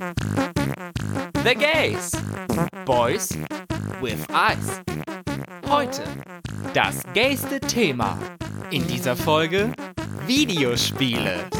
The Gays. Boys with Eyes. Heute das gayste Thema. In dieser Folge Videospiele.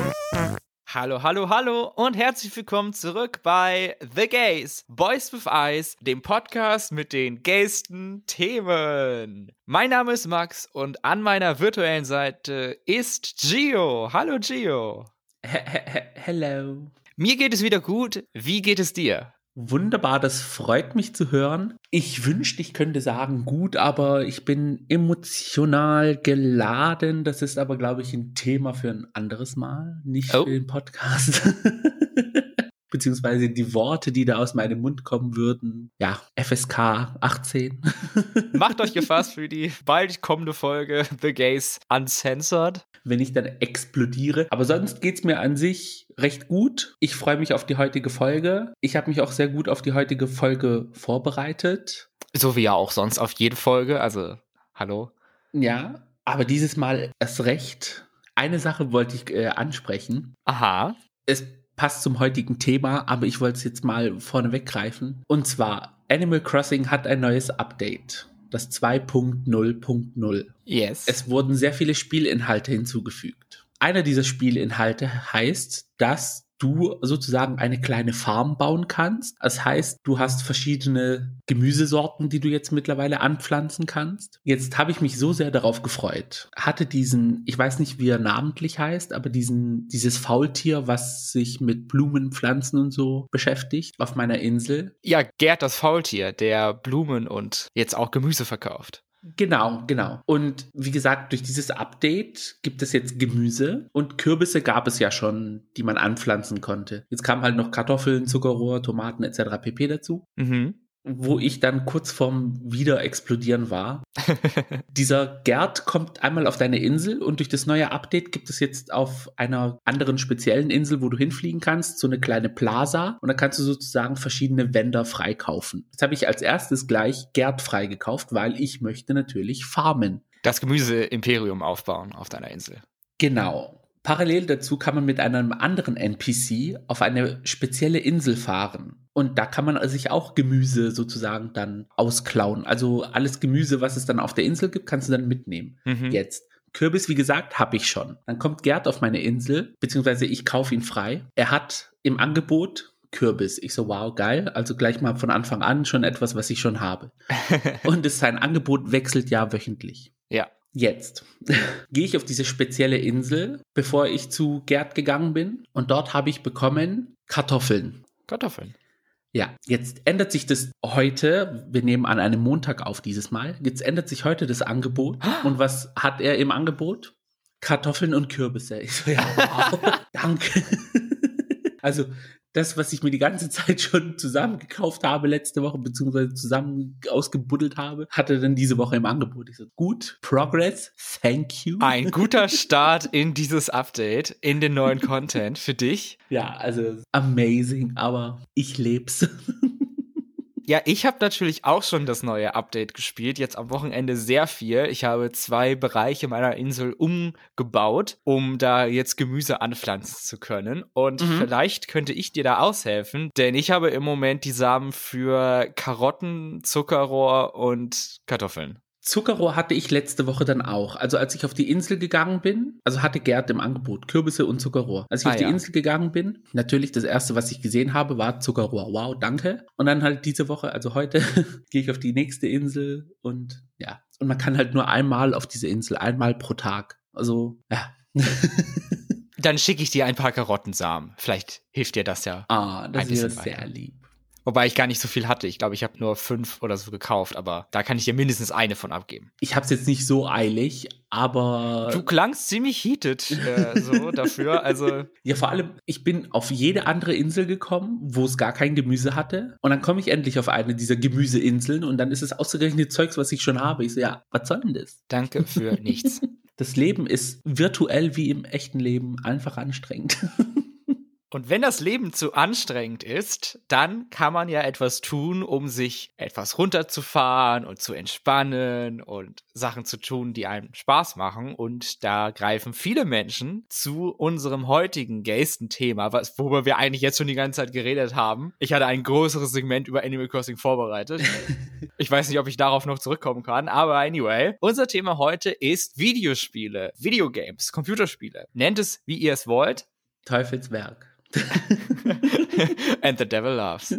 Hallo, hallo, hallo und herzlich willkommen zurück bei The Gays, Boys with Eyes, dem Podcast mit den gaysten Themen. Mein Name ist Max und an meiner virtuellen Seite ist Gio. Hallo Gio. Hello. Mir geht es wieder gut. Wie geht es dir? Wunderbar, das freut mich zu hören. Ich wünschte, ich könnte sagen gut, aber ich bin emotional geladen. Das ist aber, glaube ich, ein Thema für ein anderes Mal, nicht oh. für den Podcast. beziehungsweise die Worte, die da aus meinem Mund kommen würden. Ja, FSK 18. Macht euch gefasst für die bald kommende Folge The Gays Uncensored. Wenn ich dann explodiere. Aber sonst geht es mir an sich recht gut. Ich freue mich auf die heutige Folge. Ich habe mich auch sehr gut auf die heutige Folge vorbereitet. So wie ja auch sonst auf jede Folge. Also, hallo. Ja, aber dieses Mal erst recht. Eine Sache wollte ich äh, ansprechen. Aha. Es passt zum heutigen Thema, aber ich wollte es jetzt mal vorne weggreifen. Und zwar, Animal Crossing hat ein neues Update. Das 2.0.0. Yes. Es wurden sehr viele Spielinhalte hinzugefügt. Einer dieser Spielinhalte heißt, dass du sozusagen eine kleine Farm bauen kannst. Das heißt, du hast verschiedene Gemüsesorten, die du jetzt mittlerweile anpflanzen kannst. Jetzt habe ich mich so sehr darauf gefreut. Hatte diesen, ich weiß nicht, wie er namentlich heißt, aber diesen, dieses Faultier, was sich mit Blumen, Pflanzen und so beschäftigt auf meiner Insel. Ja, Gerd das Faultier, der Blumen und jetzt auch Gemüse verkauft. Genau, genau. Und wie gesagt, durch dieses Update gibt es jetzt Gemüse und Kürbisse gab es ja schon, die man anpflanzen konnte. Jetzt kamen halt noch Kartoffeln, Zuckerrohr, Tomaten etc. pp dazu. Mhm wo ich dann kurz vorm Wiederexplodieren war. Dieser Gerd kommt einmal auf deine Insel und durch das neue Update gibt es jetzt auf einer anderen speziellen Insel, wo du hinfliegen kannst, so eine kleine Plaza und da kannst du sozusagen verschiedene Wender freikaufen. Jetzt habe ich als erstes gleich Gerd freigekauft, weil ich möchte natürlich farmen. Das Gemüse-Imperium aufbauen auf deiner Insel. Genau. Parallel dazu kann man mit einem anderen NPC auf eine spezielle Insel fahren. Und da kann man sich auch Gemüse sozusagen dann ausklauen. Also alles Gemüse, was es dann auf der Insel gibt, kannst du dann mitnehmen. Mhm. Jetzt. Kürbis, wie gesagt, habe ich schon. Dann kommt Gerd auf meine Insel, beziehungsweise ich kaufe ihn frei. Er hat im Angebot Kürbis. Ich so, wow, geil. Also gleich mal von Anfang an schon etwas, was ich schon habe. Und es, sein Angebot wechselt ja wöchentlich. Ja. Jetzt gehe ich auf diese spezielle Insel, bevor ich zu Gerd gegangen bin. Und dort habe ich bekommen Kartoffeln. Kartoffeln. Ja, jetzt ändert sich das heute. Wir nehmen an einem Montag auf dieses Mal. Jetzt ändert sich heute das Angebot. Und was hat er im Angebot? Kartoffeln und Kürbisse. Ich so, ja, wow, danke. Also das, was ich mir die ganze Zeit schon zusammengekauft habe letzte Woche, beziehungsweise zusammen ausgebuddelt habe, hatte dann diese Woche im Angebot. Ich so, gut, Progress, thank you. Ein guter Start in dieses Update, in den neuen Content für dich. Ja, also amazing, aber ich leb's. Ja, ich habe natürlich auch schon das neue Update gespielt, jetzt am Wochenende sehr viel. Ich habe zwei Bereiche meiner Insel umgebaut, um da jetzt Gemüse anpflanzen zu können. Und mhm. vielleicht könnte ich dir da aushelfen, denn ich habe im Moment die Samen für Karotten, Zuckerrohr und Kartoffeln. Zuckerrohr hatte ich letzte Woche dann auch. Also als ich auf die Insel gegangen bin, also hatte Gerd im Angebot Kürbisse und Zuckerrohr. Als ich ah, auf die ja. Insel gegangen bin, natürlich das erste, was ich gesehen habe, war Zuckerrohr. Wow, danke. Und dann halt diese Woche, also heute, gehe ich auf die nächste Insel und ja. Und man kann halt nur einmal auf diese Insel, einmal pro Tag. Also, ja. dann schicke ich dir ein paar Karottensamen. Vielleicht hilft dir das ja. Ah, das wäre sehr lieb. Wobei ich gar nicht so viel hatte. Ich glaube, ich habe nur fünf oder so gekauft, aber da kann ich dir mindestens eine von abgeben. Ich habe es jetzt nicht so eilig, aber. Du klangst ziemlich heated äh, so dafür. Also. Ja, vor allem, ich bin auf jede andere Insel gekommen, wo es gar kein Gemüse hatte. Und dann komme ich endlich auf eine dieser Gemüseinseln und dann ist es ausgerechnet Zeugs, was ich schon habe. Ich so, ja, was soll denn das? Danke für nichts. Das Leben ist virtuell wie im echten Leben einfach anstrengend. Und wenn das Leben zu anstrengend ist, dann kann man ja etwas tun, um sich etwas runterzufahren und zu entspannen und Sachen zu tun, die einem Spaß machen. Und da greifen viele Menschen zu unserem heutigen Gästen-Thema, worüber wir eigentlich jetzt schon die ganze Zeit geredet haben. Ich hatte ein größeres Segment über Animal Crossing vorbereitet. ich weiß nicht, ob ich darauf noch zurückkommen kann, aber anyway. Unser Thema heute ist Videospiele, Videogames, Computerspiele. Nennt es, wie ihr es wollt. Teufelswerk. And the devil laughs.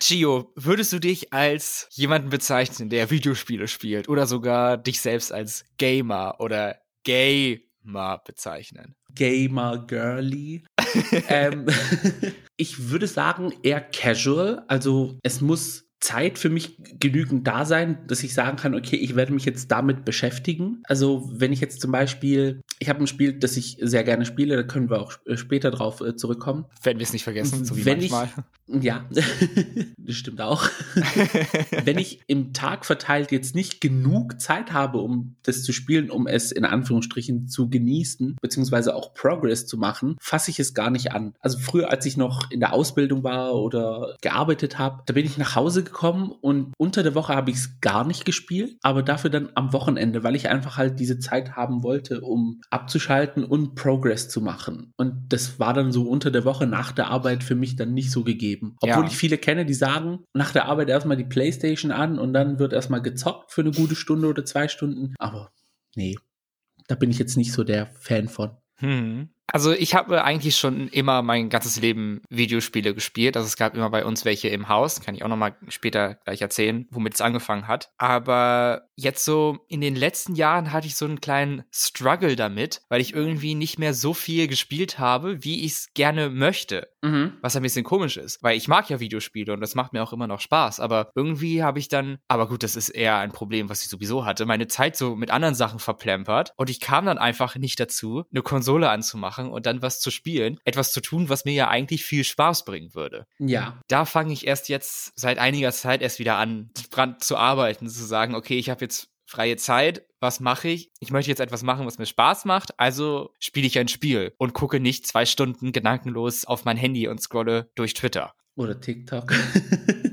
Chio, würdest du dich als jemanden bezeichnen, der Videospiele spielt oder sogar dich selbst als Gamer oder Gamer bezeichnen? Gamer girly. ähm, ich würde sagen eher casual. Also es muss Zeit für mich genügend da sein, dass ich sagen kann, okay, ich werde mich jetzt damit beschäftigen. Also wenn ich jetzt zum Beispiel, ich habe ein Spiel, das ich sehr gerne spiele, da können wir auch später drauf äh, zurückkommen. Wenn wir es nicht vergessen, so wie wenn manchmal. Ich, ja, das stimmt auch. wenn ich im Tag verteilt jetzt nicht genug Zeit habe, um das zu spielen, um es in Anführungsstrichen zu genießen, beziehungsweise auch Progress zu machen, fasse ich es gar nicht an. Also früher, als ich noch in der Ausbildung war oder gearbeitet habe, da bin ich nach Hause gekommen und unter der Woche habe ich es gar nicht gespielt, aber dafür dann am Wochenende, weil ich einfach halt diese Zeit haben wollte, um abzuschalten und Progress zu machen. Und das war dann so unter der Woche nach der Arbeit für mich dann nicht so gegeben. Obwohl ja. ich viele kenne, die sagen, nach der Arbeit erstmal die Playstation an und dann wird erstmal gezockt für eine gute Stunde oder zwei Stunden. Aber nee, da bin ich jetzt nicht so der Fan von. Hm. Also ich habe eigentlich schon immer mein ganzes Leben Videospiele gespielt. Also es gab immer bei uns welche im Haus, kann ich auch nochmal später gleich erzählen, womit es angefangen hat. Aber jetzt so in den letzten Jahren hatte ich so einen kleinen Struggle damit, weil ich irgendwie nicht mehr so viel gespielt habe, wie ich es gerne möchte. Mhm. Was ein bisschen komisch ist, weil ich mag ja Videospiele und das macht mir auch immer noch Spaß. Aber irgendwie habe ich dann, aber gut, das ist eher ein Problem, was ich sowieso hatte, meine Zeit so mit anderen Sachen verplempert und ich kam dann einfach nicht dazu, eine Konsole anzumachen machen und dann was zu spielen, etwas zu tun, was mir ja eigentlich viel Spaß bringen würde. Ja. Da fange ich erst jetzt seit einiger Zeit erst wieder an, dran zu arbeiten, zu sagen, okay, ich habe jetzt freie Zeit, was mache ich? Ich möchte jetzt etwas machen, was mir Spaß macht, also spiele ich ein Spiel und gucke nicht zwei Stunden gedankenlos auf mein Handy und scrolle durch Twitter. Oder TikTok.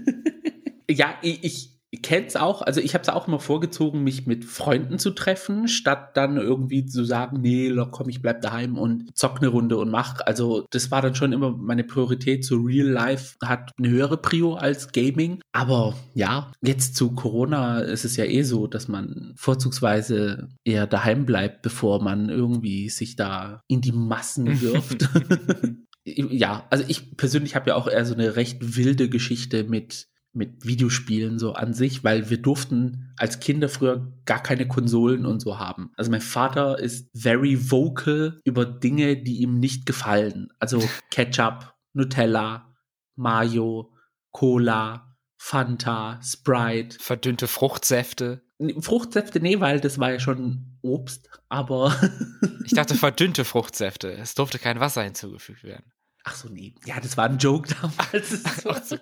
ja, ich, ich kenn's auch, also ich habe es auch immer vorgezogen, mich mit Freunden zu treffen, statt dann irgendwie zu sagen, nee, komm, ich bleib daheim und zock eine Runde und mach. Also das war dann schon immer meine Priorität. So Real Life hat eine höhere Prio als Gaming. Aber ja, jetzt zu Corona ist es ja eh so, dass man vorzugsweise eher daheim bleibt, bevor man irgendwie sich da in die Massen wirft. ja, also ich persönlich habe ja auch eher so eine recht wilde Geschichte mit mit Videospielen so an sich, weil wir durften als Kinder früher gar keine Konsolen und so haben. Also mein Vater ist very vocal über Dinge, die ihm nicht gefallen. Also Ketchup, Nutella, Mayo, Cola, Fanta, Sprite. Verdünnte Fruchtsäfte. Fruchtsäfte, nee, weil das war ja schon Obst, aber. ich dachte verdünnte Fruchtsäfte. Es durfte kein Wasser hinzugefügt werden. Ach so, nee. Ja, das war ein Joke damals. Ach so.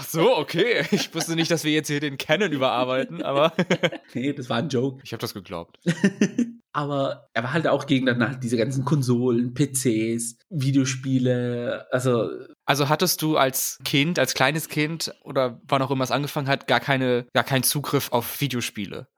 Ach so, okay. Ich wusste nicht, dass wir jetzt hier den Canon überarbeiten, aber. nee, das war ein Joke. Ich habe das geglaubt. aber er war halt auch gegen dann halt diese ganzen Konsolen, PCs, Videospiele, also. Also hattest du als Kind, als kleines Kind oder wann auch immer es angefangen hat, gar keine, gar keinen Zugriff auf Videospiele?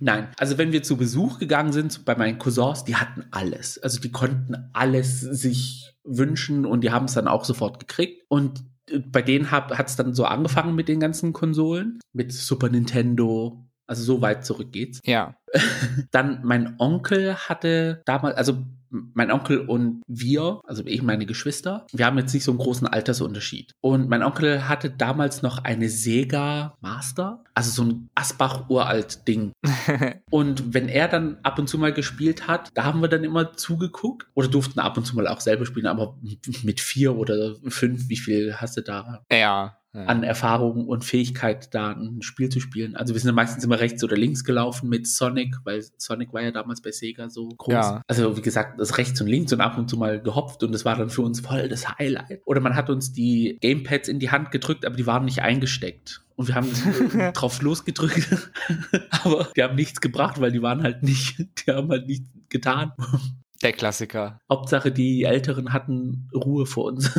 Nein, also wenn wir zu Besuch gegangen sind bei meinen Cousins, die hatten alles. Also die konnten alles sich wünschen und die haben es dann auch sofort gekriegt. Und bei denen hat es dann so angefangen mit den ganzen Konsolen, mit Super Nintendo, also so weit zurück geht's. Ja. Dann mein Onkel hatte damals, also mein Onkel und wir, also ich meine Geschwister, wir haben jetzt nicht so einen großen Altersunterschied. Und mein Onkel hatte damals noch eine Sega Master, also so ein Asbach-uralt-Ding. und wenn er dann ab und zu mal gespielt hat, da haben wir dann immer zugeguckt oder durften ab und zu mal auch selber spielen, aber mit vier oder fünf, wie viel hast du da? Ja an Erfahrung und Fähigkeit, da ein Spiel zu spielen. Also wir sind ja meistens immer rechts oder links gelaufen mit Sonic, weil Sonic war ja damals bei Sega so groß. Ja. Also wie gesagt, das rechts und links und ab und zu mal gehopft und das war dann für uns voll das Highlight. Oder man hat uns die Gamepads in die Hand gedrückt, aber die waren nicht eingesteckt. Und wir haben drauf losgedrückt, aber die haben nichts gebracht, weil die waren halt nicht, die haben halt nichts getan. Der Klassiker. Hauptsache, die Älteren hatten Ruhe vor uns.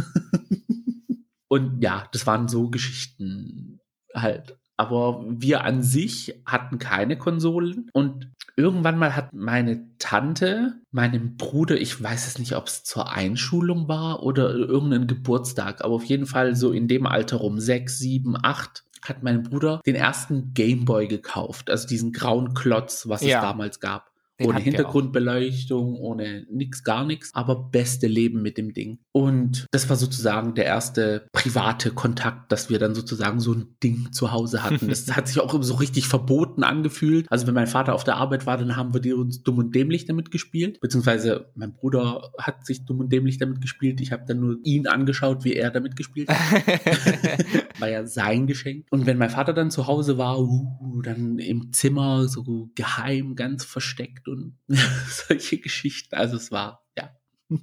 Und ja, das waren so Geschichten halt. Aber wir an sich hatten keine Konsolen. Und irgendwann mal hat meine Tante meinem Bruder, ich weiß es nicht, ob es zur Einschulung war oder irgendein Geburtstag, aber auf jeden Fall so in dem Alter rum, sechs, sieben, acht, hat mein Bruder den ersten Gameboy gekauft. Also diesen grauen Klotz, was Ja. es damals gab. Den ohne. Hintergrundbeleuchtung, ohne nix, gar nichts, aber beste Leben mit dem Ding. Und das war sozusagen der erste private Kontakt, dass wir dann sozusagen so ein Ding zu Hause hatten. Das hat sich auch so richtig verboten angefühlt. Also wenn mein Vater auf der Arbeit war, dann haben wir die uns dumm und dämlich damit gespielt. Beziehungsweise mein Bruder hat sich dumm und dämlich damit gespielt. Ich habe dann nur ihn angeschaut, wie er damit gespielt hat war ja sein Geschenk. Und wenn mein Vater dann zu Hause war, uh, dann im Zimmer so geheim, ganz versteckt und solche Geschichten. Also es war, ja,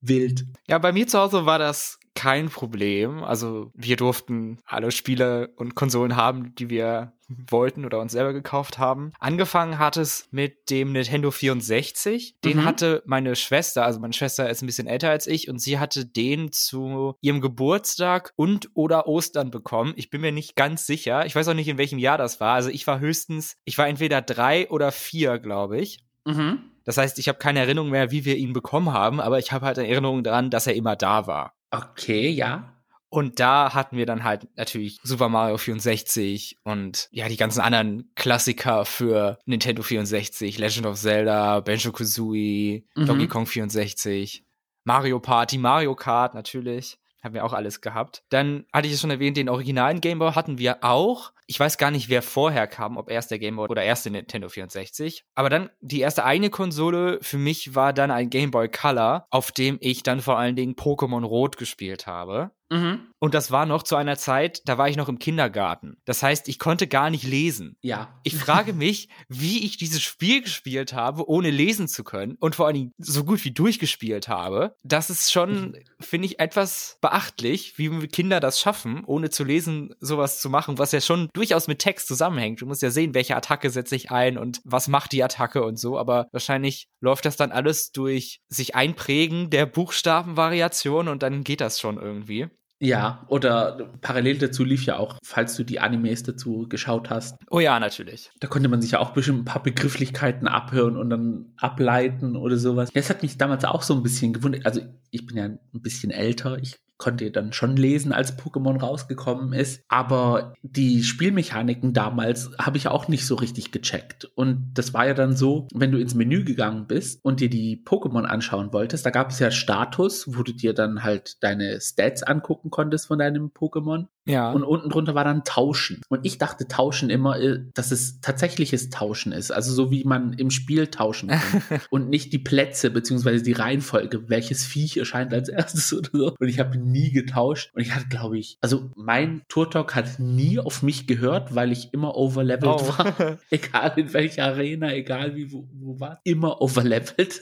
wild. Ja, bei mir zu Hause war das kein Problem. Also wir durften alle Spiele und Konsolen haben, die wir wollten oder uns selber gekauft haben. Angefangen hat es mit dem Nintendo 64. Den Mhm. hatte meine Schwester, also meine Schwester ist ein bisschen älter als ich und sie hatte den zu ihrem Geburtstag und oder Ostern bekommen. Ich bin mir nicht ganz sicher. Ich weiß auch nicht, in welchem Jahr das war. Also ich war höchstens, ich war entweder drei oder vier, glaube ich. Mhm. Das heißt, ich habe keine Erinnerung mehr, wie wir ihn bekommen haben, aber ich habe halt Erinnerung daran, dass er immer da war. Okay, ja. Und da hatten wir dann halt natürlich Super Mario 64 und ja, die ganzen anderen Klassiker für Nintendo 64, Legend of Zelda, Banjo-Kazooie, Mhm. Donkey Kong 64, Mario Party, Mario Kart natürlich. Haben wir auch alles gehabt. Dann hatte ich es schon erwähnt, den originalen Game Boy hatten wir auch. Ich weiß gar nicht, wer vorher kam, ob erst der Game Boy oder erst der Nintendo 64. Aber dann die erste eigene Konsole für mich war dann ein Game Boy Color, auf dem ich dann vor allen Dingen Pokémon Rot gespielt habe. Mhm. Und das war noch zu einer Zeit, da war ich noch im Kindergarten. Das heißt, ich konnte gar nicht lesen. Ja. Ich frage mich, wie ich dieses Spiel gespielt habe, ohne lesen zu können und vor allen Dingen so gut wie durchgespielt habe. Das ist schon, finde ich, etwas beachtlich, wie Kinder das schaffen, ohne zu lesen, sowas zu machen, was ja schon durchaus mit Text zusammenhängt. Du musst ja sehen, welche Attacke setze ich ein und was macht die Attacke und so. Aber wahrscheinlich läuft das dann alles durch sich einprägen der Buchstabenvariation und dann geht das schon irgendwie. Ja, oder parallel dazu lief ja auch, falls du die Animes dazu geschaut hast, Oh ja, natürlich. da konnte man sich ja auch bestimmt ein paar Begrifflichkeiten abhören und dann ableiten oder sowas. Das hat mich damals auch so ein bisschen gewundert. Also ich bin ja ein bisschen älter. Ich konnte dann schon lesen, als Pokémon rausgekommen ist. Aber die Spielmechaniken damals habe ich auch nicht so richtig gecheckt. Und das war ja dann so, wenn du ins Menü gegangen bist und dir die Pokémon anschauen wolltest, da gab es ja Status, wo du dir dann halt deine Stats angucken konntest von deinem Pokémon. Ja. Und unten drunter war dann Tauschen. Und ich dachte Tauschen immer, äh, dass es tatsächliches Tauschen ist. Also so wie man im Spiel tauschen kann. und nicht die Plätze beziehungsweise die Reihenfolge, welches Viech erscheint als erstes oder so. Und ich habe nie getauscht. Und ich hatte, glaube ich, also mein Turtok hat nie auf mich gehört, weil ich immer overlevelt Oh. war. Egal in welcher Arena, egal wie, wo, wo war. Immer overlevelt.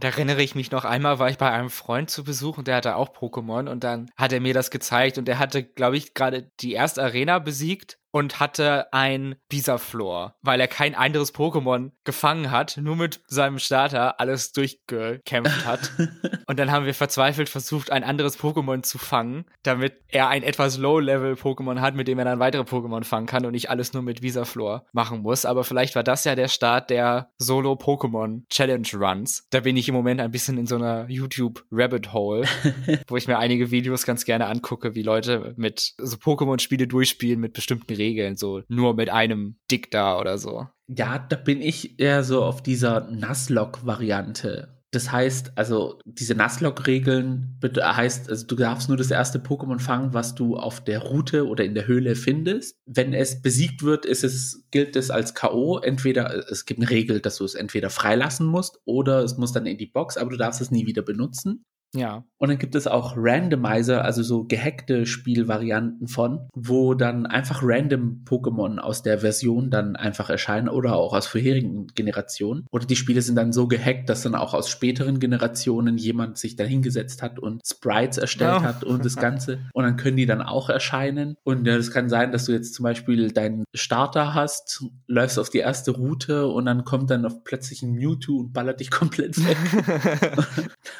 Da erinnere ich mich noch einmal, war ich bei einem Freund zu Besuch und der hatte auch Pokémon und dann hat er mir das gezeigt und der hatte, glaube ich, gerade die erste Arena besiegt und hatte ein Bisaflor, weil er kein anderes Pokémon gefangen hat, nur mit seinem Starter alles durchgekämpft hat. Und dann haben wir verzweifelt versucht, ein anderes Pokémon zu fangen, damit er ein etwas Low-Level-Pokémon hat, mit dem er dann weitere Pokémon fangen kann und nicht alles nur mit Visaflor machen muss. Aber vielleicht war das ja der Start der Solo-Pokémon-Challenge-Runs. Da bin ich im Moment ein bisschen in so einer YouTube-Rabbit-Hole, wo ich mir einige Videos ganz gerne angucke, wie Leute mit so Pokémon-Spiele durchspielen mit bestimmten Regeln, so nur mit einem Dick da oder so. Ja, da bin ich eher so auf dieser Nuzlocke-Variante. Das heißt, also diese Nuzlocke-Regeln bet- heißt, also du darfst nur das erste Pokémon fangen, was du auf der Route oder in der Höhle findest. Wenn es besiegt wird, ist es, gilt es als K.O. Entweder, es gibt eine Regel, dass du es entweder freilassen musst oder es muss dann in die Box, aber du darfst es nie wieder benutzen. Ja. Und dann gibt es auch Randomizer, also so gehackte Spielvarianten von, wo dann einfach random Pokémon aus der Version dann einfach erscheinen oder auch aus vorherigen Generationen. Oder die Spiele sind dann so gehackt, dass dann auch aus späteren Generationen jemand sich da hingesetzt hat und Sprites erstellt oh. hat und das Ganze. Und dann können die dann auch erscheinen. Und es kann sein, dass du jetzt zum Beispiel deinen Starter hast, läufst auf die erste Route und dann kommt dann auf plötzlich ein Mewtwo und ballert dich komplett weg.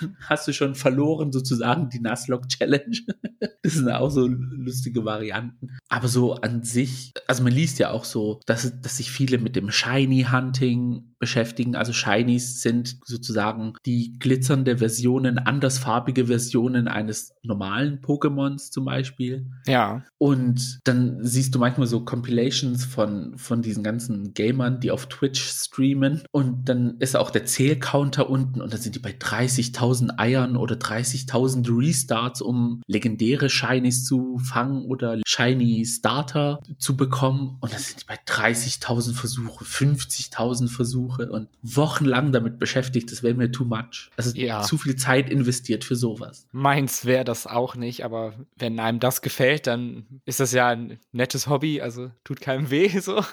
dann hast du schon verloren sozusagen die Nuzlocke Challenge. das sind auch so lustige Varianten. Aber so an sich, also man liest ja auch so, dass, dass sich viele mit dem Shiny Hunting beschäftigen. Also Shinies sind sozusagen die glitzernde Versionen, andersfarbige Versionen eines normalen Pokémons zum Beispiel. Ja. Und dann siehst du manchmal so Compilations von, von diesen ganzen Gamern, die auf Twitch streamen. Und dann ist auch der Zählcounter unten und dann sind die bei 30.000 Eiern oder 30.000 Restarts, um legendäre Shinies zu fangen oder Shiny Starter zu bekommen. Und dann sind die bei 30.000 Versuche, 50.000 Versuche und wochenlang damit beschäftigt. Das wäre mir too much. Also ja. zu viel Zeit investiert für sowas. Meins wäre das auch nicht, aber wenn einem das gefällt, dann ist das ja ein nettes Hobby, also tut keinem weh so.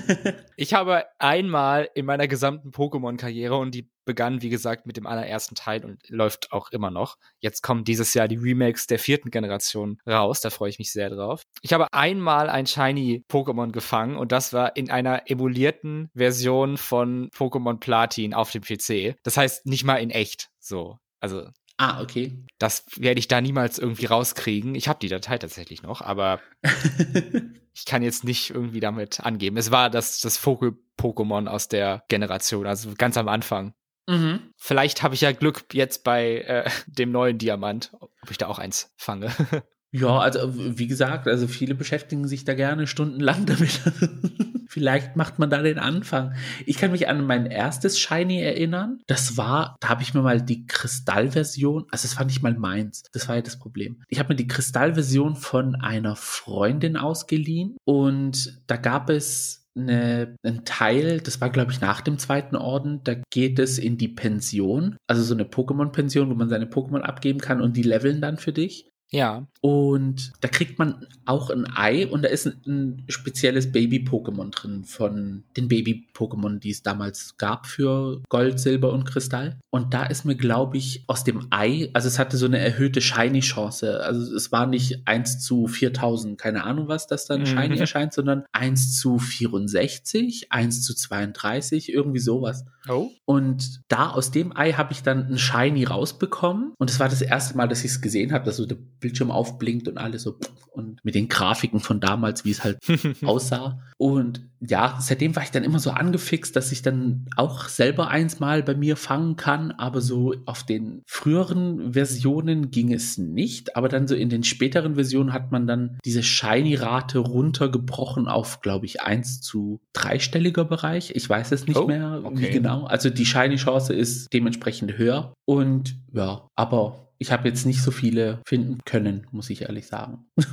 ich habe einmal in meiner gesamten Pokémon-Karriere und die begann, wie gesagt, mit dem allerersten Teil und läuft auch immer noch. Jetzt kommen dieses Jahr die Remakes der vierten Generation raus, da freue ich mich sehr drauf. Ich habe einmal ein Shiny Pokémon gefangen und das war in einer emulierten Version von Pokémon Platin auf dem PC. Das heißt, nicht mal in echt so. Also Ah, okay. Das werde ich da niemals irgendwie rauskriegen. Ich habe die Datei tatsächlich noch, aber ich kann jetzt nicht irgendwie damit angeben. Es war das, das Vogel-Pokémon aus der Generation, also ganz am Anfang. Mhm. Vielleicht habe ich ja Glück jetzt bei äh, dem neuen Diamant, ob ich da auch eins fange. Ja, also wie gesagt, also viele beschäftigen sich da gerne stundenlang damit. Vielleicht macht man da den Anfang. Ich kann mich an mein erstes Shiny erinnern. Das war, da habe ich mir mal die Kristallversion, also das fand ich mal meins. Das war ja das Problem. Ich habe mir die Kristallversion von einer Freundin ausgeliehen und da gab es eine, ein Teil, das war glaube ich nach dem zweiten Orden, da geht es in die Pension, also so eine Pokémon-Pension, wo man seine Pokémon abgeben kann und die leveln dann für dich. Ja. Und da kriegt man auch ein Ei und da ist ein, ein spezielles Baby-Pokémon drin von den Baby-Pokémon, die es damals gab für Gold, Silber und Kristall. Und da ist mir, glaube ich, aus dem Ei, also es hatte so eine erhöhte Shiny-Chance. Also es war nicht 1 zu 4000, keine Ahnung was, das dann mhm. Shiny erscheint, sondern 1 zu 64, 1 zu 32, irgendwie sowas. Oh. Und da aus dem Ei habe ich dann ein Shiny rausbekommen. Und es war das erste Mal, dass ich es gesehen habe, dass so der Bildschirm aufblinkt und alles so und mit den Grafiken von damals, wie es halt aussah. Und ja, seitdem war ich dann immer so angefixt, dass ich dann auch selber eins mal bei mir fangen kann. Aber so auf den früheren Versionen ging es nicht. Aber dann so in den späteren Versionen hat man dann diese Shiny-Rate runtergebrochen auf, glaube ich, eins zu dreistelliger Bereich. Ich weiß es nicht oh, mehr, okay. wie genau. Also die Shiny-Chance ist dementsprechend höher. Und ja, aber ich habe jetzt nicht so viele finden können, muss ich ehrlich sagen.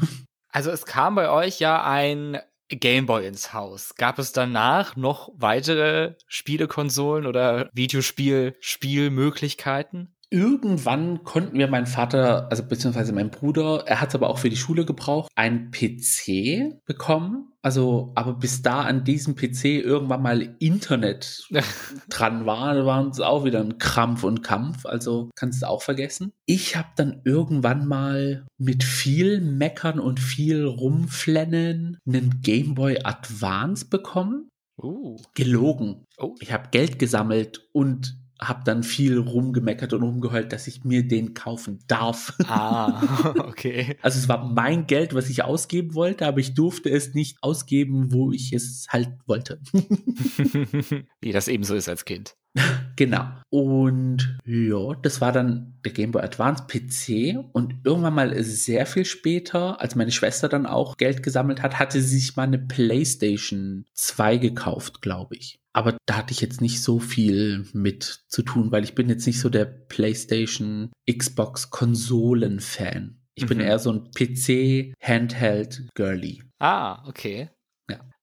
Also es kam bei euch ja ein Gameboy ins Haus. Gab es danach noch weitere Spielekonsolen oder Videospiel-Spielmöglichkeiten? Irgendwann konnten wir meinen Vater, also beziehungsweise mein Bruder, er hat es aber auch für die Schule gebraucht, einen PC bekommen. Also, aber bis da an diesem PC irgendwann mal Internet dran war, war uns auch wieder ein Krampf und Kampf. Also kannst du auch vergessen. Ich habe dann irgendwann mal mit viel Meckern und viel Rumflennen einen Game Boy Advance bekommen. Uh. Gelogen. Oh. Ich habe Geld gesammelt und habe dann viel rumgemeckert und rumgeheult, dass ich mir den kaufen darf. Ah, okay. also es war mein Geld, was ich ausgeben wollte, aber ich durfte es nicht ausgeben, wo ich es halt wollte. Wie das eben so ist als Kind. Genau. Und ja, das war dann der Game Boy Advance PC. Und irgendwann mal sehr viel später, als meine Schwester dann auch Geld gesammelt hat, hatte sie sich mal eine PlayStation 2 gekauft, glaube ich. Aber da hatte ich jetzt nicht so viel mit zu tun, weil ich bin jetzt nicht so der PlayStation, Xbox Konsolen-Fan. Ich mhm. bin eher so ein PC Handheld Girly. Ah, okay.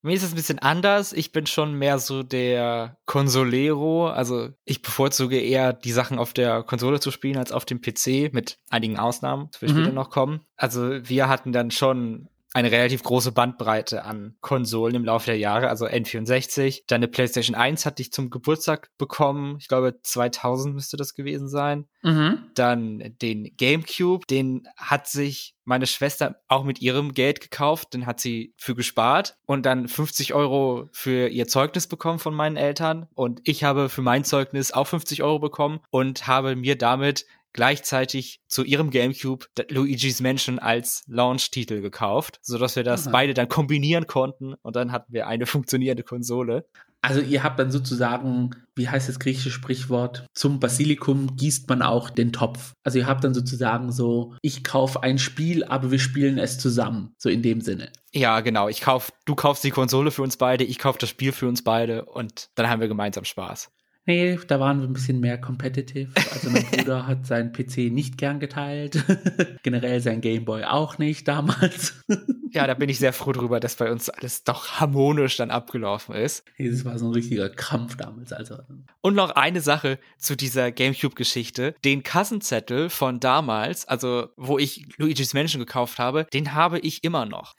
Mir ist es ein bisschen anders. Ich bin schon mehr so der Consolero. Also ich bevorzuge eher die Sachen auf der Konsole zu spielen als auf dem PC, mit einigen Ausnahmen, wir Mhm. später noch kommen. Also wir hatten dann schon eine relativ große Bandbreite an Konsolen im Laufe der Jahre, also N64. Dann eine PlayStation 1 hatte ich zum Geburtstag bekommen. Ich glaube 2000 müsste das gewesen sein. Mhm. Dann den GameCube, den hat sich meine Schwester auch mit ihrem Geld gekauft, den hat sie für gespart und dann 50 Euro für ihr Zeugnis bekommen von meinen Eltern und ich habe für mein Zeugnis auch 50 Euro bekommen und habe mir damit gleichzeitig zu ihrem GameCube Luigi's Mansion als Launch-Titel gekauft, sodass wir das Aha. beide dann kombinieren konnten und dann hatten wir eine funktionierende Konsole. Also ihr habt dann sozusagen, wie heißt das griechische Sprichwort, zum Basilikum gießt man auch den Topf. Also ihr habt dann sozusagen so, ich kaufe ein Spiel, aber wir spielen es zusammen. So in dem Sinne. Ja, genau. Ich kauf, du kaufst die Konsole für uns beide, ich kauf das Spiel für uns beide und dann haben wir gemeinsam Spaß. Nee, da waren wir ein bisschen mehr competitive. Also mein Bruder hat seinen PC nicht gern geteilt. Generell sein Gameboy auch nicht damals. Ja, da bin ich sehr froh drüber, dass bei uns alles doch harmonisch dann abgelaufen ist. Das war so ein richtiger Krampf damals. Also Und noch eine Sache zu dieser GameCube-Geschichte. Den Kassenzettel von damals, also wo ich Luigi's Mansion gekauft habe, den habe ich immer noch.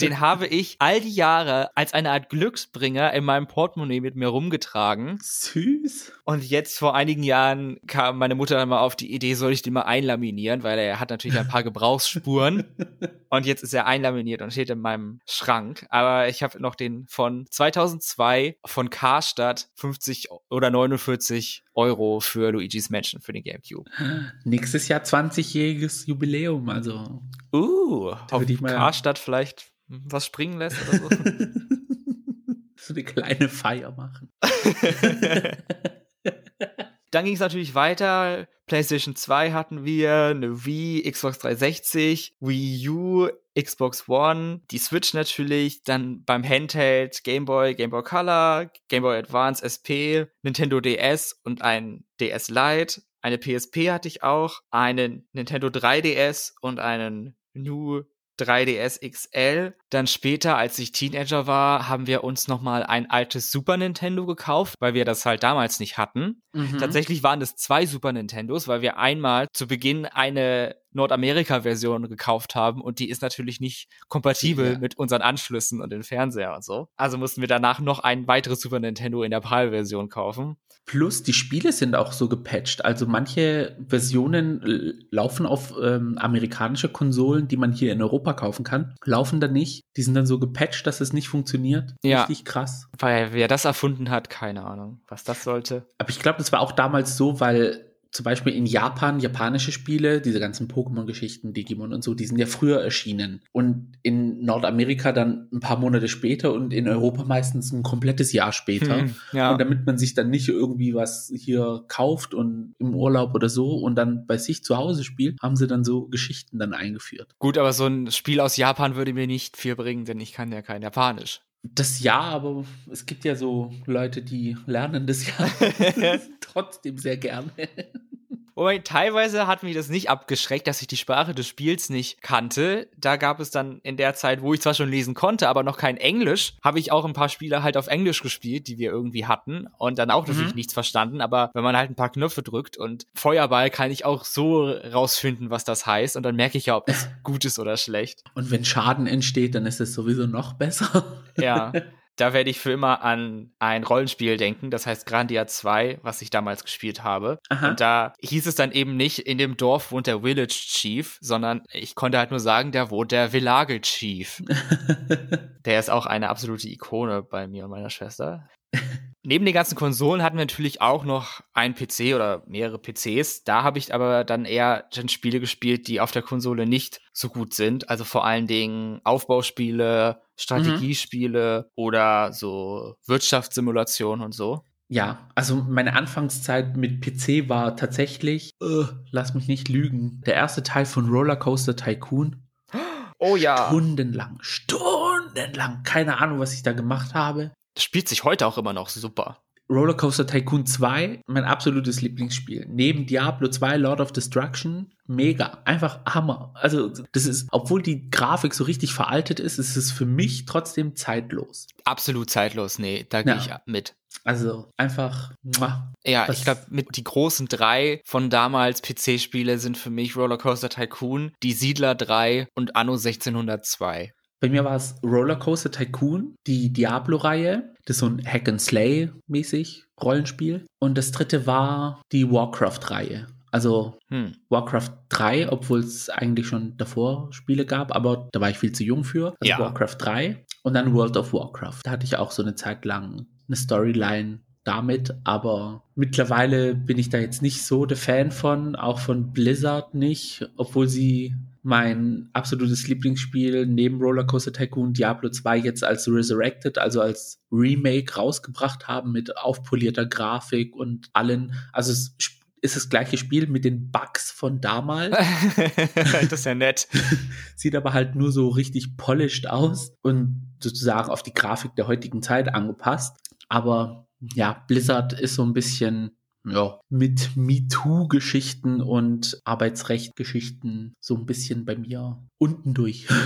den habe ich all die Jahre als eine Art Glücksbringer in meinem Portemonnaie mit mir rumgetragen. süß. Und jetzt vor einigen Jahren kam meine Mutter dann mal auf die Idee, soll ich den mal einlaminieren, weil er hat natürlich ein paar Gebrauchsspuren. und jetzt ist er einlaminiert und steht in meinem Schrank. Aber ich habe noch den von 2002 von Karstadt 50 oder 49 Euro für Luigi's Mansion für den Gamecube. Nächstes Jahr 20-jähriges Jubiläum. Also Uh, auf würd ich mal- Karstadt vielleicht was springen lässt oder so. so eine kleine Feier machen. Dann ging es natürlich weiter. PlayStation 2 hatten wir, eine Wii, Xbox 360, Wii U, Xbox One, die Switch natürlich, dann beim Handheld Game Boy, Game Boy Color, Game Boy Advance SP, Nintendo DS und ein DS Lite. Eine PSP hatte ich auch, einen Nintendo 3DS und einen New 3DS XL. Dann später, als ich Teenager war, haben wir uns nochmal ein altes Super Nintendo gekauft, weil wir das halt damals nicht hatten. Mhm. Tatsächlich waren es zwei Super Nintendos, weil wir einmal zu Beginn eine Nordamerika-Version gekauft haben und die ist natürlich nicht kompatibel Ja. mit unseren Anschlüssen und dem Fernseher und so. Also mussten wir danach noch ein weiteres Super Nintendo in der PAL-Version kaufen. Plus, die Spiele sind auch so gepatcht. Also manche Versionen laufen auf ähm, amerikanische Konsolen, die man hier in Europa kaufen kann, laufen da nicht. Die sind dann so gepatcht, dass es nicht funktioniert. Ja. Richtig krass. Weil wer das erfunden hat, keine Ahnung, was das sollte. Aber ich glaube, das war auch damals so, weil zum Beispiel in Japan japanische Spiele, diese ganzen Pokémon-Geschichten, Digimon und so, die sind ja früher erschienen. Und in Nordamerika dann ein paar Monate später und in Europa meistens ein komplettes Jahr später. Hm, ja. Und damit man sich dann nicht irgendwie was hier kauft und im Urlaub oder so und dann bei sich zu Hause spielt, haben sie dann so Geschichten dann eingeführt. Gut, aber so ein Spiel aus Japan würde mir nicht viel bringen, denn ich kann ja kein Japanisch. Das ja, aber es gibt ja so Leute, die lernen das ja trotzdem sehr gerne. Wobei, teilweise hat mich das nicht abgeschreckt, dass ich die Sprache des Spiels nicht kannte. Da gab es dann in der Zeit, wo ich zwar schon lesen konnte, aber noch kein Englisch, habe ich auch ein paar Spiele halt auf Englisch gespielt, die wir irgendwie hatten und dann auch natürlich Mhm. nichts verstanden. Aber wenn man halt ein paar Knöpfe drückt und Feuerball kann ich auch so rausfinden, was das heißt und dann merke ich ja, ob das gut ist oder schlecht. Und wenn Schaden entsteht, dann ist es sowieso noch besser. Ja. Da werde ich für immer an ein Rollenspiel denken, das heißt Grandia 2, was ich damals gespielt habe. Aha. Und da hieß es dann eben nicht, in dem Dorf wohnt der Village Chief, sondern ich konnte halt nur sagen, da wohnt der Village Chief. Der ist auch eine absolute Ikone bei mir und meiner Schwester. Neben den ganzen Konsolen hatten wir natürlich auch noch einen PC oder mehrere PCs. Da habe ich aber dann eher dann Spiele gespielt, die auf der Konsole nicht so gut sind. Also vor allen Dingen Aufbauspiele, Strategiespiele oder so Wirtschaftssimulationen und so. Ja, also meine Anfangszeit mit PC war tatsächlich, äh, lass mich nicht lügen, der erste Teil von Rollercoaster Tycoon. Oh ja. Stundenlang, stundenlang. Keine Ahnung, was ich da gemacht habe. Das spielt sich heute auch immer noch super. Rollercoaster Tycoon 2, mein absolutes Lieblingsspiel. Neben Diablo 2, Lord of Destruction, mega. Einfach Hammer. Also, das ist, obwohl die Grafik so richtig veraltet ist, ist es für mich trotzdem zeitlos. Absolut zeitlos, nee, da gehe ja. ich mit. Also einfach. Muah, ja, ich glaube, mit die großen drei von damals PC-Spiele sind für mich Rollercoaster Tycoon, Die Siedler 3 und Anno 1602. Bei mir war es Rollercoaster Tycoon, die Diablo-Reihe. Das ist so ein Hack and Slay-mäßig Rollenspiel. Und das dritte war die Warcraft-Reihe. Also hm. Warcraft 3, obwohl es eigentlich schon davor Spiele gab, aber da war ich viel zu jung für. Also ja. Warcraft 3 und dann World of Warcraft. Da hatte ich auch so eine Zeit lang eine Storyline damit, aber mittlerweile bin ich da jetzt nicht so der Fan von, auch von Blizzard nicht, obwohl sie mein absolutes Lieblingsspiel neben Rollercoaster Tycoon Diablo 2 jetzt als Resurrected, also als Remake rausgebracht haben mit aufpolierter Grafik und allen. Also es ist das gleiche Spiel mit den Bugs von damals. das ist ja nett. Sieht aber halt nur so richtig polished aus und sozusagen auf die Grafik der heutigen Zeit angepasst. Aber ja, Blizzard ist so ein bisschen ja, mit MeToo-Geschichten und Arbeitsrecht-Geschichten so ein bisschen bei mir unten durch.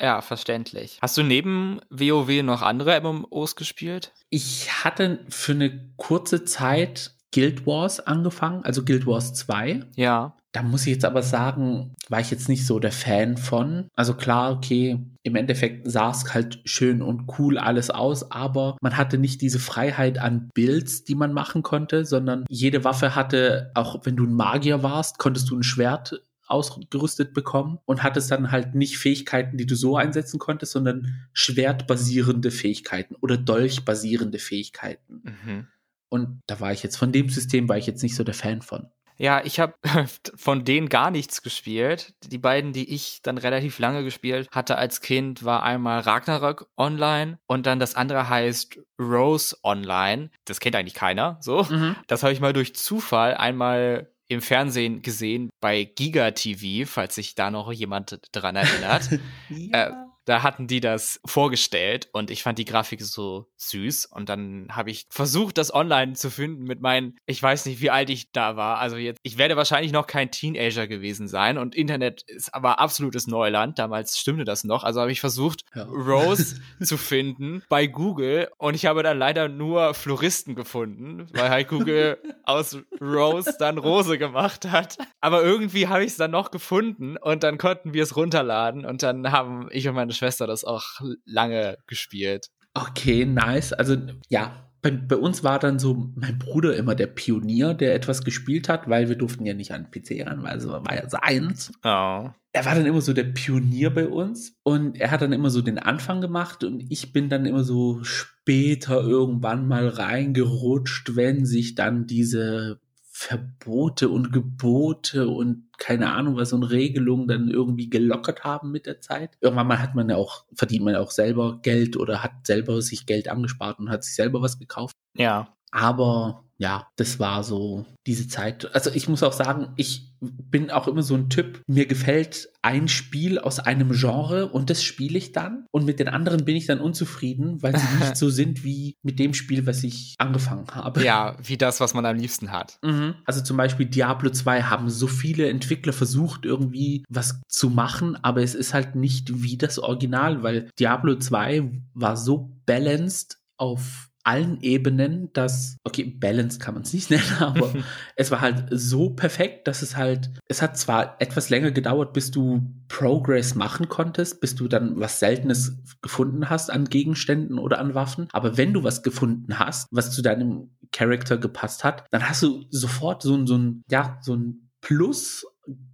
Ja, verständlich. Hast du neben WoW noch andere MMOs gespielt? Ich hatte für eine kurze Zeit Guild Wars angefangen, also Guild Wars 2. Ja. Da muss ich jetzt aber sagen, war ich jetzt nicht so der Fan von. Also klar, okay, im Endeffekt sah es halt schön und cool alles aus, aber man hatte nicht diese Freiheit an Builds, die man machen konnte, sondern jede Waffe hatte, auch wenn du ein Magier warst, konntest du ein Schwert ausgerüstet bekommen und hattest dann halt nicht Fähigkeiten, die du so einsetzen konntest, sondern schwertbasierende Fähigkeiten oder dolchbasierende Fähigkeiten. Mhm. Und da war ich jetzt, von dem System war ich jetzt nicht so der Fan von. Ja, ich habe von denen gar nichts gespielt. Die beiden, die ich dann relativ lange gespielt hatte als Kind, war einmal Ragnarok Online und dann das andere heißt Rose Online. Das kennt eigentlich keiner, so. Mhm. Das habe ich mal durch Zufall einmal im Fernsehen gesehen bei Giga TV, falls sich da noch jemand dran erinnert. ja. äh, da hatten die das vorgestellt und ich fand die Grafik so süß und dann habe ich versucht, das online zu finden mit meinen, ich weiß nicht, wie alt ich da war. Also jetzt, ich werde wahrscheinlich noch kein Teenager gewesen sein und Internet ist aber absolutes Neuland. Damals stimmte das noch. Also habe ich versucht, ja. Rose zu finden bei Google und ich habe dann leider nur Floristen gefunden, weil halt Google aus Rose dann Rose gemacht hat. Aber irgendwie habe ich es dann noch gefunden und dann konnten wir es runterladen und dann haben ich und meine Schwester das auch lange gespielt. Okay, nice. Also ja, bei, bei, uns war dann so mein Bruder immer der Pionier, der etwas gespielt hat, weil wir durften ja nicht an den PC ran, weil es war ja seins. Oh. Er war dann immer so der Pionier bei uns und er hat dann immer so den Anfang gemacht und ich bin dann immer so später irgendwann mal reingerutscht, wenn sich dann diese Verbote und Gebote und keine Ahnung was und Regelungen dann irgendwie gelockert haben mit der Zeit. Irgendwann mal hat man ja auch, verdient man ja auch selber Geld oder hat selber sich Geld angespart und hat sich selber was gekauft. Ja. Aber ja, das war so diese Zeit. Also ich muss auch sagen, ich bin auch immer so ein Typ, mir gefällt ein Spiel aus einem Genre und das spiele ich dann und mit den anderen bin ich dann unzufrieden, weil sie nicht so sind wie mit dem Spiel, was ich angefangen habe. Ja, wie das, was man am liebsten hat. Mhm. Also zum Beispiel Diablo 2 haben so viele Entwickler versucht, irgendwie was zu machen, aber es ist halt nicht wie das Original, weil Diablo 2 war so balanced auf allen Ebenen, dass, okay, Balance kann man es nicht nennen, aber es war halt so perfekt, dass es halt, es hat zwar etwas länger gedauert, bis du Progress machen konntest, bis du dann was Seltenes gefunden hast an Gegenständen oder an Waffen, aber wenn du was gefunden hast, was zu deinem Charakter gepasst hat, dann hast du sofort so ein, so ein, ja, so ein Plus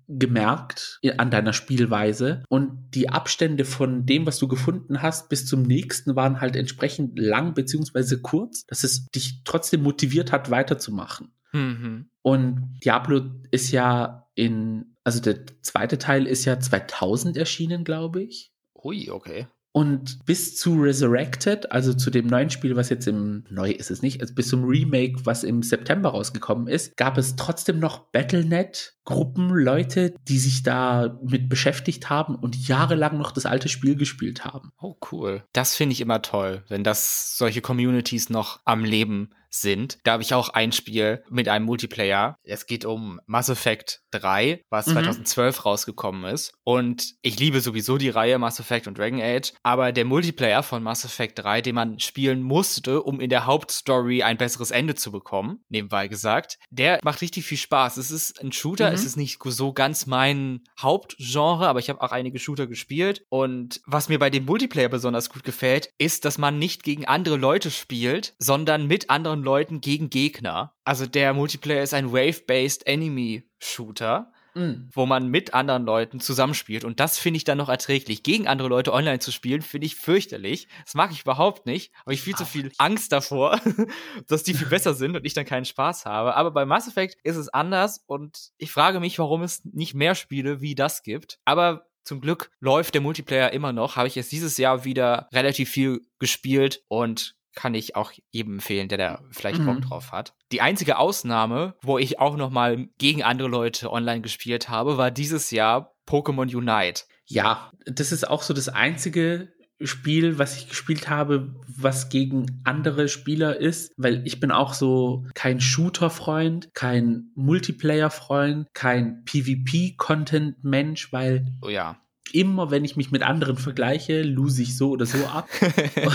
gemerkt an deiner Spielweise und die Abstände von dem, was du gefunden hast, bis zum nächsten waren halt entsprechend lang beziehungsweise kurz, dass es dich trotzdem motiviert hat, weiterzumachen. Mhm. Und Diablo ist ja in, also der zweite Teil ist ja 2000 erschienen, glaube ich. Ui, okay. Und bis zu Resurrected, also zu dem neuen Spiel, was jetzt im, neu ist es nicht, also bis zum Remake, was im September rausgekommen ist, gab es trotzdem noch Battlenet-Gruppen, Leute, die sich da mit beschäftigt haben und jahrelang noch das alte Spiel gespielt haben. Oh, cool. Das finde ich immer toll, wenn das solche Communities noch am Leben sind. Da habe ich auch ein Spiel mit einem Multiplayer. Es geht um Mass Effect 3, was mhm. 2012 rausgekommen ist. Und ich liebe sowieso die Reihe Mass Effect und Dragon Age. Aber der Multiplayer von Mass Effect 3, den man spielen musste, um in der Hauptstory ein besseres Ende zu bekommen, nebenbei gesagt, der macht richtig viel Spaß. Es ist ein Shooter, mhm. es ist nicht so ganz mein Hauptgenre, aber ich habe auch einige Shooter gespielt. Und was mir bei dem Multiplayer besonders gut gefällt, ist, dass man nicht gegen andere Leute spielt, sondern mit anderen Leuten gegen Gegner. Also der Multiplayer ist ein Wave-based Enemy-Shooter. Mm. wo man mit anderen Leuten zusammenspielt. Und das finde ich dann noch erträglich. Gegen andere Leute online zu spielen, finde ich fürchterlich. Das mag ich überhaupt nicht. Aber ich viel zu viel Angst davor, dass die viel besser sind und ich dann keinen Spaß habe. Aber bei Mass Effect ist es anders und ich frage mich, warum es nicht mehr Spiele wie das gibt. Aber zum Glück läuft der Multiplayer immer noch. Habe ich jetzt dieses Jahr wieder relativ viel gespielt und kann ich auch jedem empfehlen, der da vielleicht mhm. Bock drauf hat. Die einzige Ausnahme, wo ich auch noch mal gegen andere Leute online gespielt habe, war dieses Jahr Pokémon Unite. Ja, das ist auch so das einzige Spiel, was ich gespielt habe, was gegen andere Spieler ist, weil ich bin auch so kein Shooter-Freund, kein Multiplayer-Freund, kein PvP-Content-Mensch, weil oh ja immer, wenn ich mich mit anderen vergleiche, lose ich so oder so ab.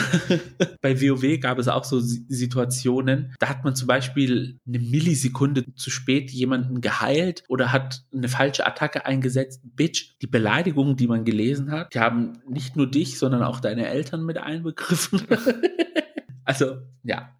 Bei WoW gab es auch so Situationen, da hat man zum Beispiel eine Millisekunde zu spät jemanden geheilt oder hat eine falsche Attacke eingesetzt. Bitch, die Beleidigungen, die man gelesen hat, die haben nicht nur dich, sondern auch deine Eltern mit einbegriffen. also, ja.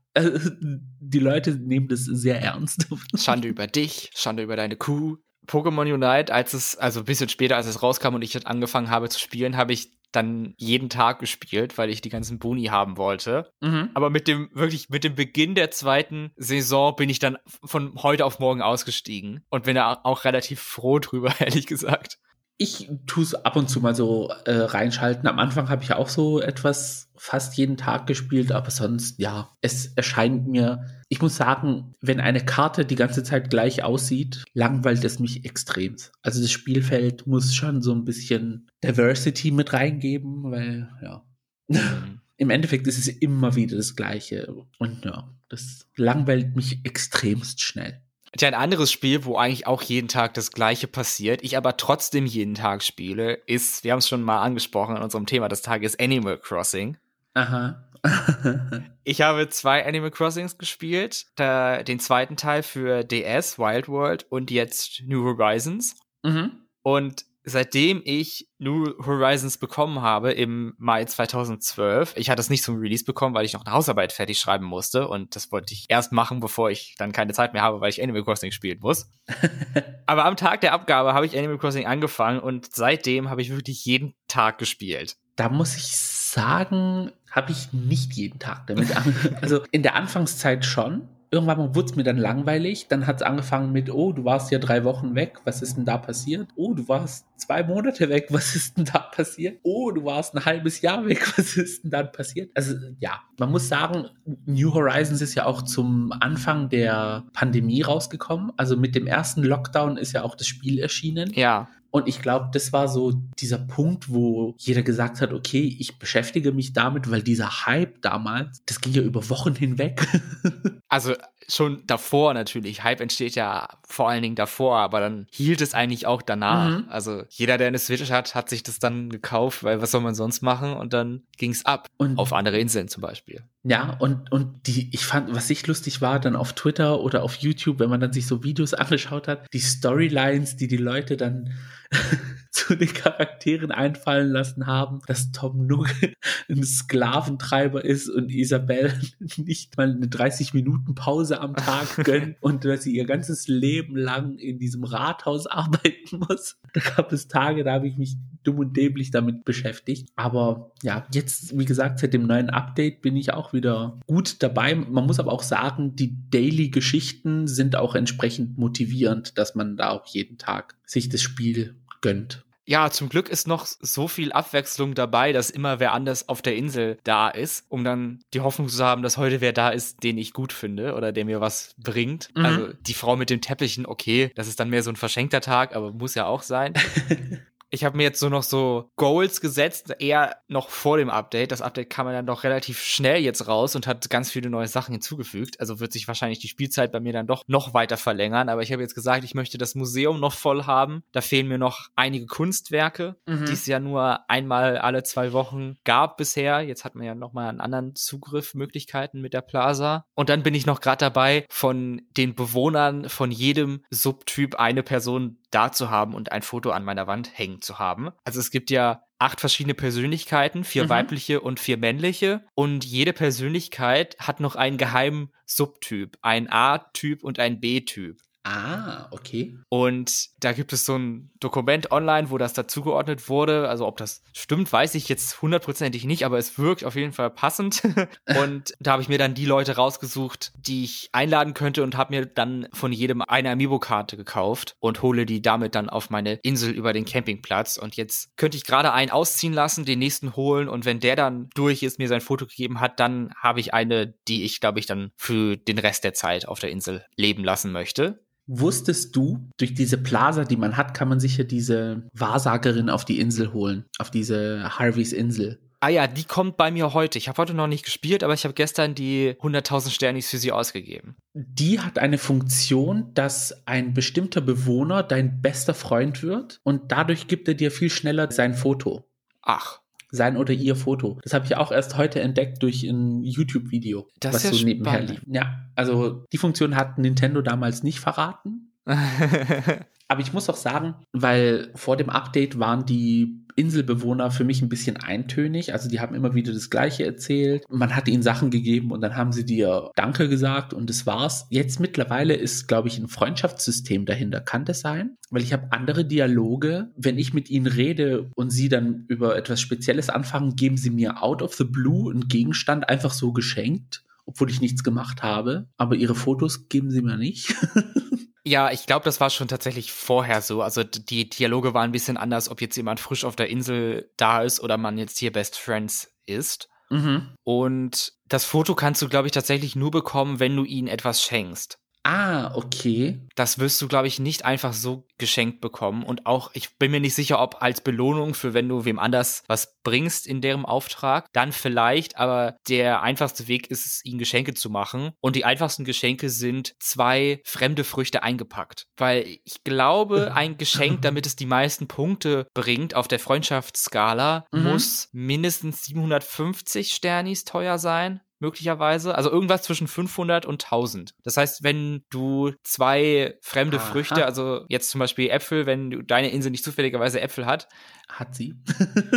Die Leute nehmen das sehr ernst. Schande über dich, Schande über deine Kuh, Pokémon Unite, als es, also ein bisschen später, als es rauskam und ich angefangen habe zu spielen, habe ich dann jeden Tag gespielt, weil ich die ganzen Boni haben wollte. Mhm. Aber mit dem, wirklich, mit dem Beginn der zweiten Saison bin ich dann von heute auf morgen ausgestiegen und bin da auch relativ froh drüber, ehrlich gesagt. Ich tue es ab und zu mal so äh, reinschalten. Am Anfang habe ich auch so etwas fast jeden Tag gespielt, aber sonst, ja, es erscheint mir, ich muss sagen, wenn eine Karte die ganze Zeit gleich aussieht, langweilt es mich extrem. Also das Spielfeld muss schon so ein bisschen Diversity mit reingeben, weil, ja. Mhm. Im Endeffekt ist es immer wieder das Gleiche. Und ja, das langweilt mich extremst schnell. Tja, ein anderes Spiel, wo eigentlich auch jeden Tag das Gleiche passiert, ich aber trotzdem jeden Tag spiele, ist, wir haben es schon mal angesprochen in unserem Thema des Tages, Animal Crossing. Aha. ich habe zwei Animal Crossings gespielt, da, den zweiten Teil für DS, Wild World und jetzt New Horizons. Mhm. Und seitdem ich New Horizons bekommen habe im Mai 2012, ich hatte es nicht zum Release bekommen, weil ich noch eine Hausarbeit fertig schreiben musste und das wollte ich erst machen, bevor ich dann keine Zeit mehr habe, weil ich Animal Crossing spielen muss. Aber am Tag der Abgabe habe ich Animal Crossing angefangen und seitdem habe ich wirklich jeden Tag gespielt. Da muss ich sagen, habe ich nicht jeden Tag damit angefangen. Also in der Anfangszeit schon, irgendwann wurde es mir dann langweilig. Dann hat es angefangen mit, oh, du warst ja drei Wochen weg, was ist denn da passiert? Oh, du warst zwei Monate weg, was ist denn da passiert? Oh, du warst ein halbes Jahr weg, was ist denn dann passiert? Also ja, man muss sagen, New Horizons ist ja auch zum Anfang der Pandemie rausgekommen. Also mit dem ersten Lockdown ist ja auch das Spiel erschienen. Ja. Und ich glaube, das war so dieser Punkt, wo jeder gesagt hat, okay, ich beschäftige mich damit, weil dieser Hype damals, das ging ja über Wochen hinweg. also schon davor natürlich. Hype entsteht ja vor allen Dingen davor, aber dann hielt es eigentlich auch danach. Mhm. Also jeder, der eine Switch hat, hat sich das dann gekauft, weil was soll man sonst machen? Und dann ging es ab. Und auf andere Inseln zum Beispiel. Ja, und, und die, ich fand, was ich lustig war, dann auf Twitter oder auf YouTube, wenn man dann sich so Videos angeschaut hat, die Storylines, die die Leute dann zu den Charakteren einfallen lassen haben, dass Tom Nook ein Sklaventreiber ist und Isabelle nicht mal eine 30 Minuten Pause am Tag gönnt und dass sie ihr ganzes Leben lang in diesem Rathaus arbeiten muss. Da gab es Tage, da habe ich mich dumm und dämlich damit beschäftigt. Aber ja, jetzt, wie gesagt, seit dem neuen Update bin ich auch wieder gut dabei. Man muss aber auch sagen, die Daily-Geschichten sind auch entsprechend motivierend, dass man da auch jeden Tag sich das Spiel gönnt. Ja, zum Glück ist noch so viel Abwechslung dabei, dass immer wer anders auf der Insel da ist, um dann die Hoffnung zu haben, dass heute wer da ist, den ich gut finde oder der mir was bringt. Mhm. Also die Frau mit dem Teppichen, okay, das ist dann mehr so ein verschenkter Tag, aber muss ja auch sein. Ich habe mir jetzt so noch so Goals gesetzt, eher noch vor dem Update. Das Update kam ja dann doch relativ schnell jetzt raus und hat ganz viele neue Sachen hinzugefügt. Also wird sich wahrscheinlich die Spielzeit bei mir dann doch noch weiter verlängern. Aber ich habe jetzt gesagt, ich möchte das Museum noch voll haben. Da fehlen mir noch einige Kunstwerke, mhm. die es ja nur einmal alle zwei Wochen gab bisher. Jetzt hat man ja noch mal einen anderen Zugriffmöglichkeiten mit der Plaza. Und dann bin ich noch gerade dabei, von den Bewohnern von jedem Subtyp eine Person da zu haben und ein Foto an meiner Wand hängen zu haben. Also es gibt ja acht verschiedene Persönlichkeiten, vier mhm. weibliche und vier männliche. Und jede Persönlichkeit hat noch einen geheimen Subtyp, ein A-Typ und ein B-Typ. Ah, okay. Und da gibt es so ein Dokument online, wo das dazugeordnet wurde. Also ob das stimmt, weiß ich jetzt hundertprozentig nicht, aber es wirkt auf jeden Fall passend. und da habe ich mir dann die Leute rausgesucht, die ich einladen könnte und habe mir dann von jedem eine Amiibo-Karte gekauft und hole die damit dann auf meine Insel über den Campingplatz. Und jetzt könnte ich gerade einen ausziehen lassen, den nächsten holen und wenn der dann durch ist, mir sein Foto gegeben hat, dann habe ich eine, die ich, glaube ich, dann für den Rest der Zeit auf der Insel leben lassen möchte. Wusstest du, durch diese Plaza, die man hat, kann man sicher diese Wahrsagerin auf die Insel holen, auf diese Harveys Insel. Ah ja, die kommt bei mir heute. Ich habe heute noch nicht gespielt, aber ich habe gestern die 100.000 Sternis für sie ausgegeben. Die hat eine Funktion, dass ein bestimmter Bewohner dein bester Freund wird und dadurch gibt er dir viel schneller sein Foto. Ach sein oder ihr Foto. Das habe ich auch erst heute entdeckt durch ein YouTube-Video, was so nebenher lief. Ja, also die Funktion hat Nintendo damals nicht verraten. Aber ich muss auch sagen, weil vor dem Update waren die Inselbewohner für mich ein bisschen eintönig. Also die haben immer wieder das Gleiche erzählt. Man hat ihnen Sachen gegeben und dann haben sie dir Danke gesagt und das war's. Jetzt mittlerweile ist, glaube ich, ein Freundschaftssystem dahinter. Kann das sein? Weil ich habe andere Dialoge. Wenn ich mit ihnen rede und sie dann über etwas Spezielles anfangen, geben sie mir out of the blue einen Gegenstand einfach so geschenkt obwohl ich nichts gemacht habe. Aber ihre Fotos geben sie mir nicht. Ja, ich glaube, das war schon tatsächlich vorher so. Also die Dialoge waren ein bisschen anders, ob jetzt jemand frisch auf der Insel da ist oder man jetzt hier Best Friends ist. Mhm. Und das Foto kannst du, glaube ich, tatsächlich nur bekommen, wenn du ihnen etwas schenkst. Ah, okay. Das wirst du, glaube ich, nicht einfach so geschenkt bekommen. Und auch, ich bin mir nicht sicher, ob als Belohnung für wenn du wem anders was bringst in deren Auftrag, dann vielleicht, aber der einfachste Weg ist es, ihnen Geschenke zu machen. Und die einfachsten Geschenke sind zwei fremde Früchte eingepackt. Weil ich glaube, ein Geschenk, damit es die meisten Punkte bringt auf der Freundschaftsskala, mhm. muss mindestens 750 Sternis teuer sein möglicherweise. Also irgendwas zwischen 500 und 1000. Das heißt, wenn du zwei fremde Aha. Früchte, also jetzt zum Beispiel Äpfel, wenn deine Insel nicht zufälligerweise Äpfel hat. Hat sie.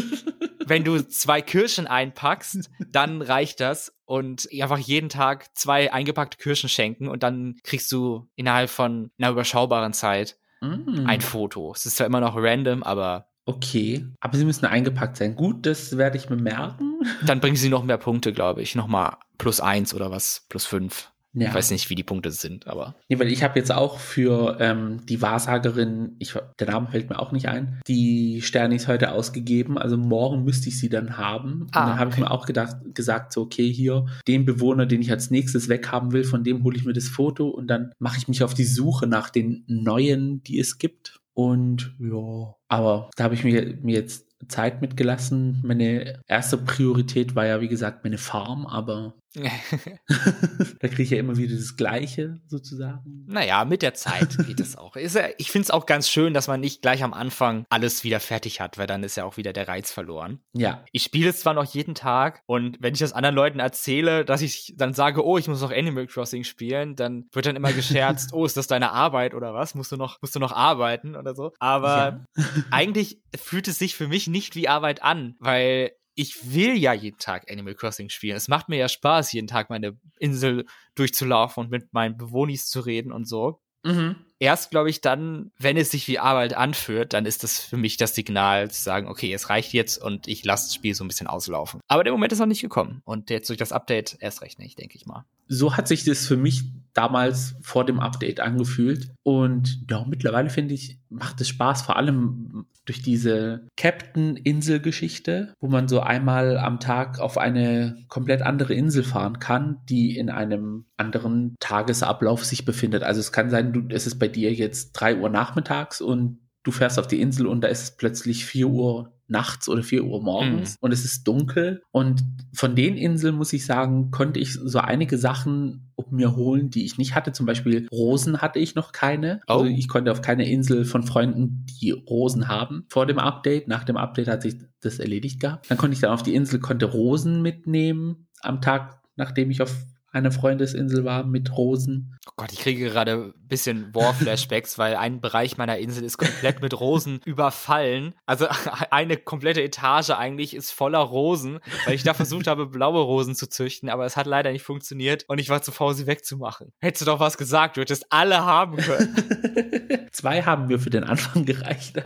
wenn du zwei Kirschen einpackst, dann reicht das und einfach jeden Tag zwei eingepackte Kirschen schenken und dann kriegst du innerhalb von einer überschaubaren Zeit mm. ein Foto. Es ist zwar immer noch random, aber Okay, aber sie müssen eingepackt sein. Gut, das werde ich mir merken. Dann bringen sie noch mehr Punkte, glaube ich. Nochmal plus eins oder was, plus fünf. Ja. Ich weiß nicht, wie die Punkte sind, aber. Nee, weil ich habe jetzt auch für ähm, die Wahrsagerin, ich, der Name fällt mir auch nicht ein, die Sternis heute ausgegeben. Also morgen müsste ich sie dann haben. Ah, und dann habe okay. ich mir auch gedacht, gesagt, so, okay, hier, den Bewohner, den ich als nächstes weghaben will, von dem hole ich mir das Foto und dann mache ich mich auf die Suche nach den neuen, die es gibt. Und ja, aber da habe ich mir, mir jetzt Zeit mitgelassen. Meine erste Priorität war ja, wie gesagt, meine Farm, aber da kriege ich ja immer wieder das Gleiche sozusagen. Naja, mit der Zeit geht es auch. Ist ich finde es auch ganz schön, dass man nicht gleich am Anfang alles wieder fertig hat, weil dann ist ja auch wieder der Reiz verloren. Ja. Ich spiele es zwar noch jeden Tag und wenn ich das anderen Leuten erzähle, dass ich dann sage, oh, ich muss noch Animal Crossing spielen, dann wird dann immer gescherzt, oh, ist das deine Arbeit oder was? Musst du noch, musst du noch arbeiten oder so? Aber ja. eigentlich fühlt es sich für mich nicht wie Arbeit an, weil ich will ja jeden Tag Animal Crossing spielen. Es macht mir ja Spaß, jeden Tag meine Insel durchzulaufen und mit meinen Bewohnis zu reden und so. Mhm. Erst, glaube ich, dann, wenn es sich wie Arbeit anführt, dann ist das für mich das Signal zu sagen, okay, es reicht jetzt und ich lasse das Spiel so ein bisschen auslaufen. Aber der Moment ist noch nicht gekommen und jetzt durch das Update erst recht nicht, denke ich mal. So hat sich das für mich damals vor dem Update angefühlt. Und ja, mittlerweile finde ich, macht es Spaß, vor allem durch diese Captain-Insel-Geschichte, wo man so einmal am Tag auf eine komplett andere Insel fahren kann, die in einem anderen Tagesablauf sich befindet. Also es kann sein, du, es ist bei dir jetzt drei Uhr nachmittags und du fährst auf die Insel und da ist es plötzlich 4 Uhr nachts oder 4 Uhr morgens mhm. und es ist dunkel. Und von den Inseln, muss ich sagen, konnte ich so einige Sachen mir holen, die ich nicht hatte. Zum Beispiel Rosen hatte ich noch keine. Also oh. Also ich konnte auf keine Insel von Freunden, die Rosen haben vor dem Update. Nach dem Update hat sich das erledigt gehabt. Dann konnte ich dann auf die Insel, konnte Rosen mitnehmen am Tag, nachdem ich auf eine Freundesinsel war mit Rosen. Oh Gott, ich kriege gerade ein bisschen War-Flashbacks, weil ein Bereich meiner Insel ist komplett mit Rosen überfallen. Also eine komplette Etage eigentlich ist voller Rosen, weil ich da versucht habe, blaue Rosen zu züchten, aber es hat leider nicht funktioniert und ich war zu faul, sie wegzumachen. Hättest du doch was gesagt, du hättest alle haben können. Zwei haben mir für den Anfang gereicht.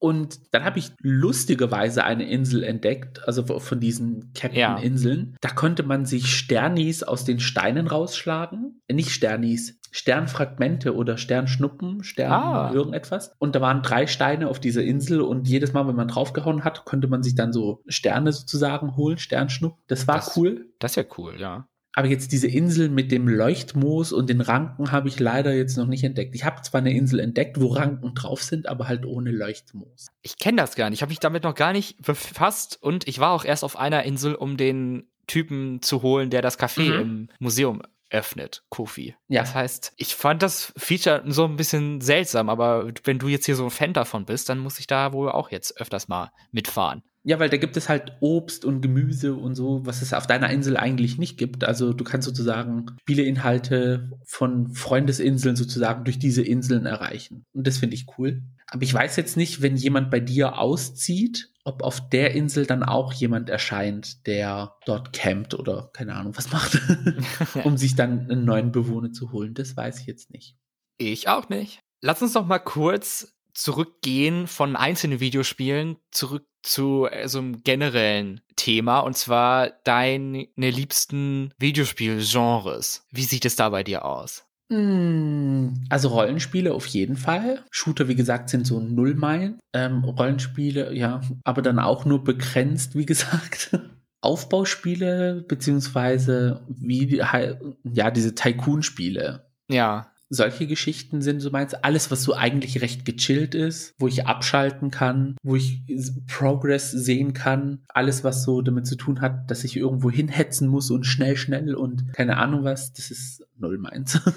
Und dann habe ich lustigerweise eine Insel entdeckt, also von diesen Captain-Inseln. Ja. Da konnte man sich Sternis aus den Steinen rausschlagen. Äh, nicht Sternis, Sternfragmente oder Sternschnuppen, Stern ah. irgendetwas. Und da waren drei Steine auf dieser Insel und jedes Mal, wenn man draufgehauen hat, konnte man sich dann so Sterne sozusagen holen, Sternschnuppen. Das war das, cool. Das ist ja cool, ja. Aber jetzt diese Insel mit dem Leuchtmoos und den Ranken habe ich leider jetzt noch nicht entdeckt. Ich habe zwar eine Insel entdeckt, wo Ranken drauf sind, aber halt ohne Leuchtmoos. Ich kenne das gar nicht. Ich habe mich damit noch gar nicht befasst und ich war auch erst auf einer Insel, um den Typen zu holen, der das Café mhm. im Museum öffnet, Kofi. Ja. Das heißt, ich fand das Feature so ein bisschen seltsam, aber wenn du jetzt hier so ein Fan davon bist, dann muss ich da wohl auch jetzt öfters mal mitfahren. Ja, weil da gibt es halt Obst und Gemüse und so, was es auf deiner Insel eigentlich nicht gibt. Also du kannst sozusagen Spieleinhalte von Freundesinseln sozusagen durch diese Inseln erreichen. Und das finde ich cool. Aber ich weiß jetzt nicht, wenn jemand bei dir auszieht, ob auf der Insel dann auch jemand erscheint, der dort campt oder keine Ahnung was macht, um sich dann einen neuen Bewohner zu holen. Das weiß ich jetzt nicht. Ich auch nicht. Lass uns doch mal kurz zurückgehen von einzelnen Videospielen zurück zu äh, so einem generellen Thema und zwar deine liebsten Videospielgenres. Wie sieht es da bei dir aus? Hm, also Rollenspiele auf jeden Fall. Shooter, wie gesagt, sind so Nullmeilen. Ähm, Rollenspiele, ja, aber dann auch nur begrenzt, wie gesagt. Aufbauspiele, beziehungsweise wie, ja, diese Tycoon-Spiele. Ja solche Geschichten sind so meins. Alles, was so eigentlich recht gechillt ist, wo ich abschalten kann, wo ich Progress sehen kann. Alles, was so damit zu tun hat, dass ich irgendwo hinhetzen muss und schnell, schnell und keine Ahnung was, das ist null meins.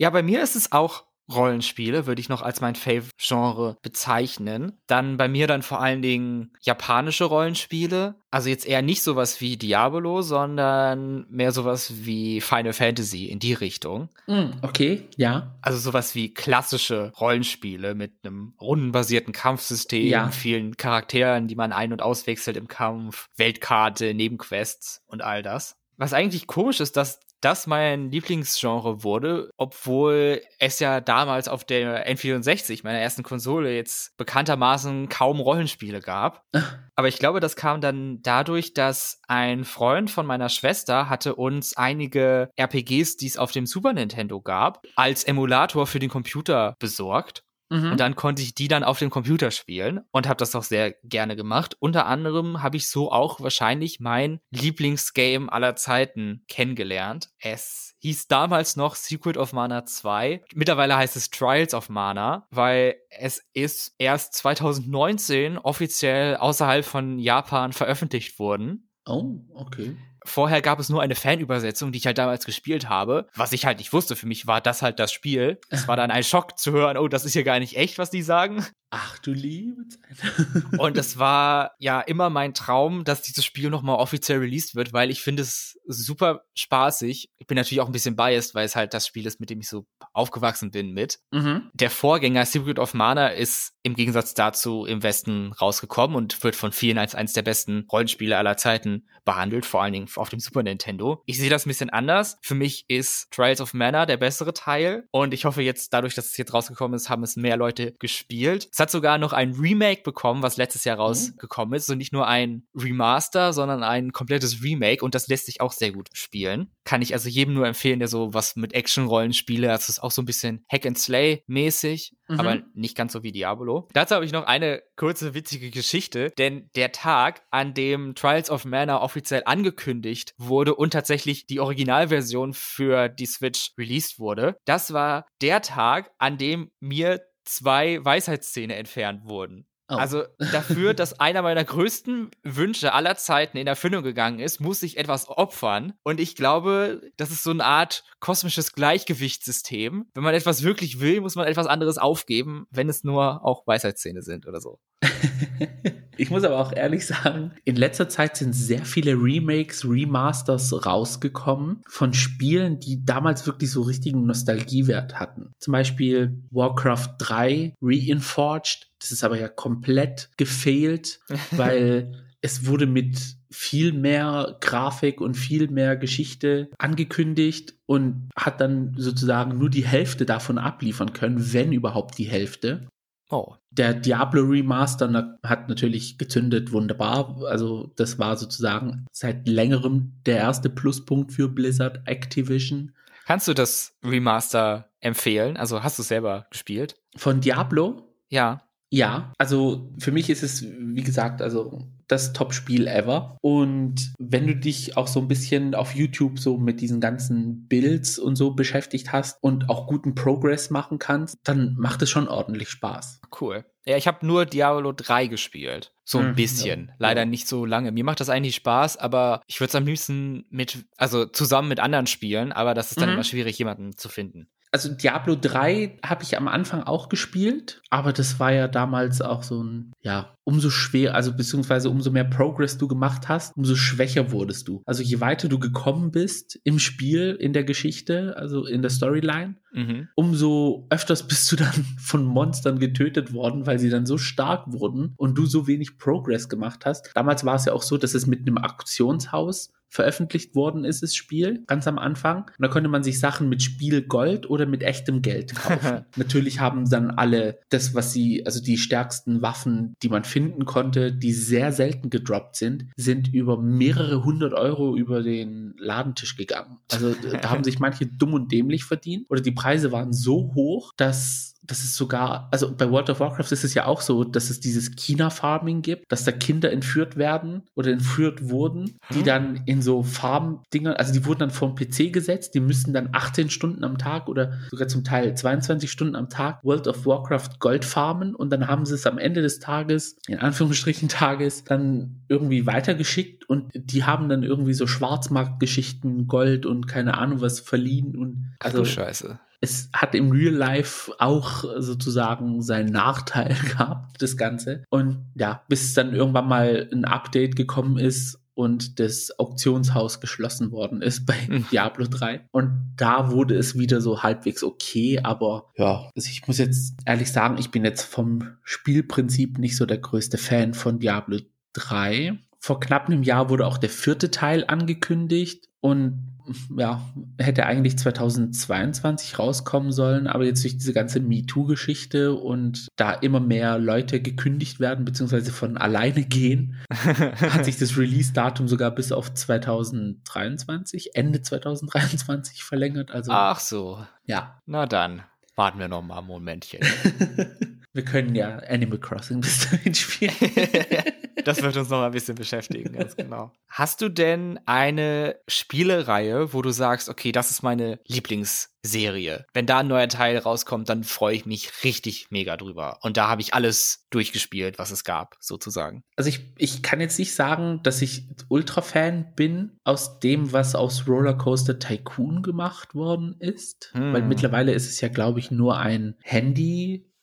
Ja, bei mir ist es auch Rollenspiele würde ich noch als mein Fave-Genre bezeichnen. Dann bei mir dann vor allen Dingen japanische Rollenspiele. Also jetzt eher nicht sowas wie Diablo, sondern mehr sowas wie Final Fantasy in die Richtung. Mm, okay, ja. Also sowas wie klassische Rollenspiele mit einem rundenbasierten Kampfsystem, ja. vielen Charakteren, die man ein- und auswechselt im Kampf, Weltkarte, Nebenquests und all das. Was eigentlich komisch ist, dass das mein Lieblingsgenre wurde, obwohl es ja damals auf der N64, meiner ersten Konsole, jetzt bekanntermaßen kaum Rollenspiele gab. Aber ich glaube, das kam dann dadurch, dass ein Freund von meiner Schwester hatte uns einige RPGs, die es auf dem Super Nintendo gab, als Emulator für den Computer besorgt. Mhm. Und dann konnte ich die dann auf dem Computer spielen und habe das auch sehr gerne gemacht. Unter anderem habe ich so auch wahrscheinlich mein Lieblingsgame aller Zeiten kennengelernt. Es hieß damals noch Secret of Mana 2. Mittlerweile heißt es Trials of Mana, weil es ist erst 2019 offiziell außerhalb von Japan veröffentlicht worden. Oh, okay. Vorher gab es nur eine Fanübersetzung, die ich halt damals gespielt habe. Was ich halt nicht wusste, für mich war das halt das Spiel. Es war dann ein Schock zu hören, oh, das ist hier gar nicht echt, was die sagen. Ach du liebe Zeit. und es war ja immer mein Traum, dass dieses Spiel nochmal offiziell released wird, weil ich finde es super spaßig. Ich bin natürlich auch ein bisschen biased, weil es halt das Spiel ist, mit dem ich so aufgewachsen bin mit. Mhm. Der Vorgänger Secret of Mana ist im Gegensatz dazu im Westen rausgekommen und wird von vielen als eines der besten Rollenspiele aller Zeiten behandelt, vor allen Dingen auf dem Super Nintendo. Ich sehe das ein bisschen anders. Für mich ist Trials of Mana der bessere Teil und ich hoffe jetzt, dadurch, dass es jetzt rausgekommen ist, haben es mehr Leute gespielt. Es hat sogar noch ein Remake bekommen, was letztes Jahr mhm. rausgekommen ist. Und nicht nur ein Remaster, sondern ein komplettes Remake. Und das lässt sich auch sehr gut spielen. Kann ich also jedem nur empfehlen, der so was mit Action-Rollen spiele. Das ist auch so ein bisschen Hack and Slay mäßig, mhm. aber nicht ganz so wie Diablo. Dazu habe ich noch eine kurze witzige Geschichte, denn der Tag, an dem Trials of Mana offiziell angekündigt wurde und tatsächlich die Originalversion für die Switch released wurde, das war der Tag, an dem mir zwei Weisheitszähne entfernt wurden. Oh. Also dafür, dass einer meiner größten Wünsche aller Zeiten in Erfüllung gegangen ist, muss ich etwas opfern. Und ich glaube, das ist so eine Art kosmisches Gleichgewichtssystem. Wenn man etwas wirklich will, muss man etwas anderes aufgeben, wenn es nur auch Weisheitszähne sind oder so. ich muss aber auch ehrlich sagen, in letzter Zeit sind sehr viele Remakes, Remasters rausgekommen von Spielen, die damals wirklich so richtigen Nostalgiewert hatten. Zum Beispiel Warcraft 3 Reinforged. Das ist aber ja komplett gefailt, weil es wurde mit viel mehr Grafik und viel mehr Geschichte angekündigt und hat dann sozusagen nur die Hälfte davon abliefern können, wenn überhaupt die Hälfte. Oh. Der Diablo Remaster hat natürlich gezündet, wunderbar. Also das war sozusagen seit längerem der erste Pluspunkt für Blizzard Activision. Kannst du das Remaster empfehlen? Also hast du es selber gespielt? Von Diablo? Ja. Ja, also für mich ist es, wie gesagt, also das Top-Spiel ever. Und wenn du dich auch so ein bisschen auf YouTube so mit diesen ganzen Builds und so beschäftigt hast und auch guten Progress machen kannst, dann macht es schon ordentlich Spaß. Cool. Ja, ich habe nur Diablo 3 gespielt. So ein Mhm, bisschen. ja. Leider nicht so lange. Mir macht das eigentlich Spaß, aber ich würde es am liebsten mit, also zusammen mit anderen spielen, aber das ist dann Mhm. immer schwierig, jemanden zu finden. Also Diablo 3 habe ich am Anfang auch gespielt, aber das war ja damals auch so ein, ja, umso schwer, also beziehungsweise umso mehr Progress du gemacht hast, umso schwächer wurdest du. Also je weiter du gekommen bist im Spiel, in der Geschichte, also in der Storyline, Mhm. umso öfters bist du dann von Monstern getötet worden, weil sie dann so stark wurden und du so wenig Progress gemacht hast. Damals war es ja auch so, dass es mit einem Auktionshaus veröffentlicht worden ist, das Spiel, ganz am Anfang. Und da konnte man sich Sachen mit Spielgold oder mit echtem Geld kaufen. Natürlich haben dann alle das, was sie, also die stärksten Waffen, die man finden konnte, die sehr selten gedroppt sind, sind über mehrere hundert Euro über den Ladentisch gegangen. Also da haben sich manche dumm und dämlich verdient. Oder die Preise waren so hoch, dass das ist sogar, also bei World of Warcraft ist es ja auch so, dass es dieses China-Farming gibt, dass da Kinder entführt werden oder entführt wurden, die Hm. dann in so Farm-Dinger, also die wurden dann den PC gesetzt, die müssen dann 18 Stunden am Tag oder sogar zum Teil 22 Stunden am Tag World of Warcraft Gold farmen und dann haben sie es am Ende des Tages, in Anführungsstrichen Tages, dann irgendwie weitergeschickt und die haben dann irgendwie so Schwarzmarktgeschichten, Gold und keine Ahnung was verliehen und Ach du Scheiße. Es hat im Real Life auch sozusagen seinen Nachteil gehabt, das Ganze. Und ja, bis dann irgendwann mal ein Update gekommen ist und das Auktionshaus geschlossen worden ist bei Hm. Diablo 3. Und da wurde es wieder so halbwegs okay, aber ja, also ich muss jetzt ehrlich sagen, ich bin jetzt vom Spielprinzip nicht so der größte Fan von Diablo 3. Vor knapp einem Jahr wurde auch der vierte Teil angekündigt und ja, hätte eigentlich 2022 rauskommen sollen, aber jetzt durch diese ganze MeToo-Geschichte und da immer mehr Leute gekündigt werden, beziehungsweise von alleine gehen, hat sich das Release-Datum sogar bis auf 2023, Ende 2023 verlängert. Also, Ach so. ja. Na dann, warten wir noch mal ein Momentchen. Wir können ja Animal Crossing bis dahin spielen. das wird uns noch ein bisschen beschäftigen, ganz genau. Hast du denn eine Spielereihe, wo du sagst, okay, das ist meine Lieblingsserie? Wenn da ein neuer Teil rauskommt, dann freue ich mich richtig mega drüber. Und da habe ich alles durchgespielt, was es gab, sozusagen. Also ich, ich kann jetzt nicht sagen, dass ich Ultra-Fan bin aus dem, was aus Rollercoaster Tycoon gemacht worden ist. Hm. Weil mittlerweile ist es ja, glaube ich, nur ein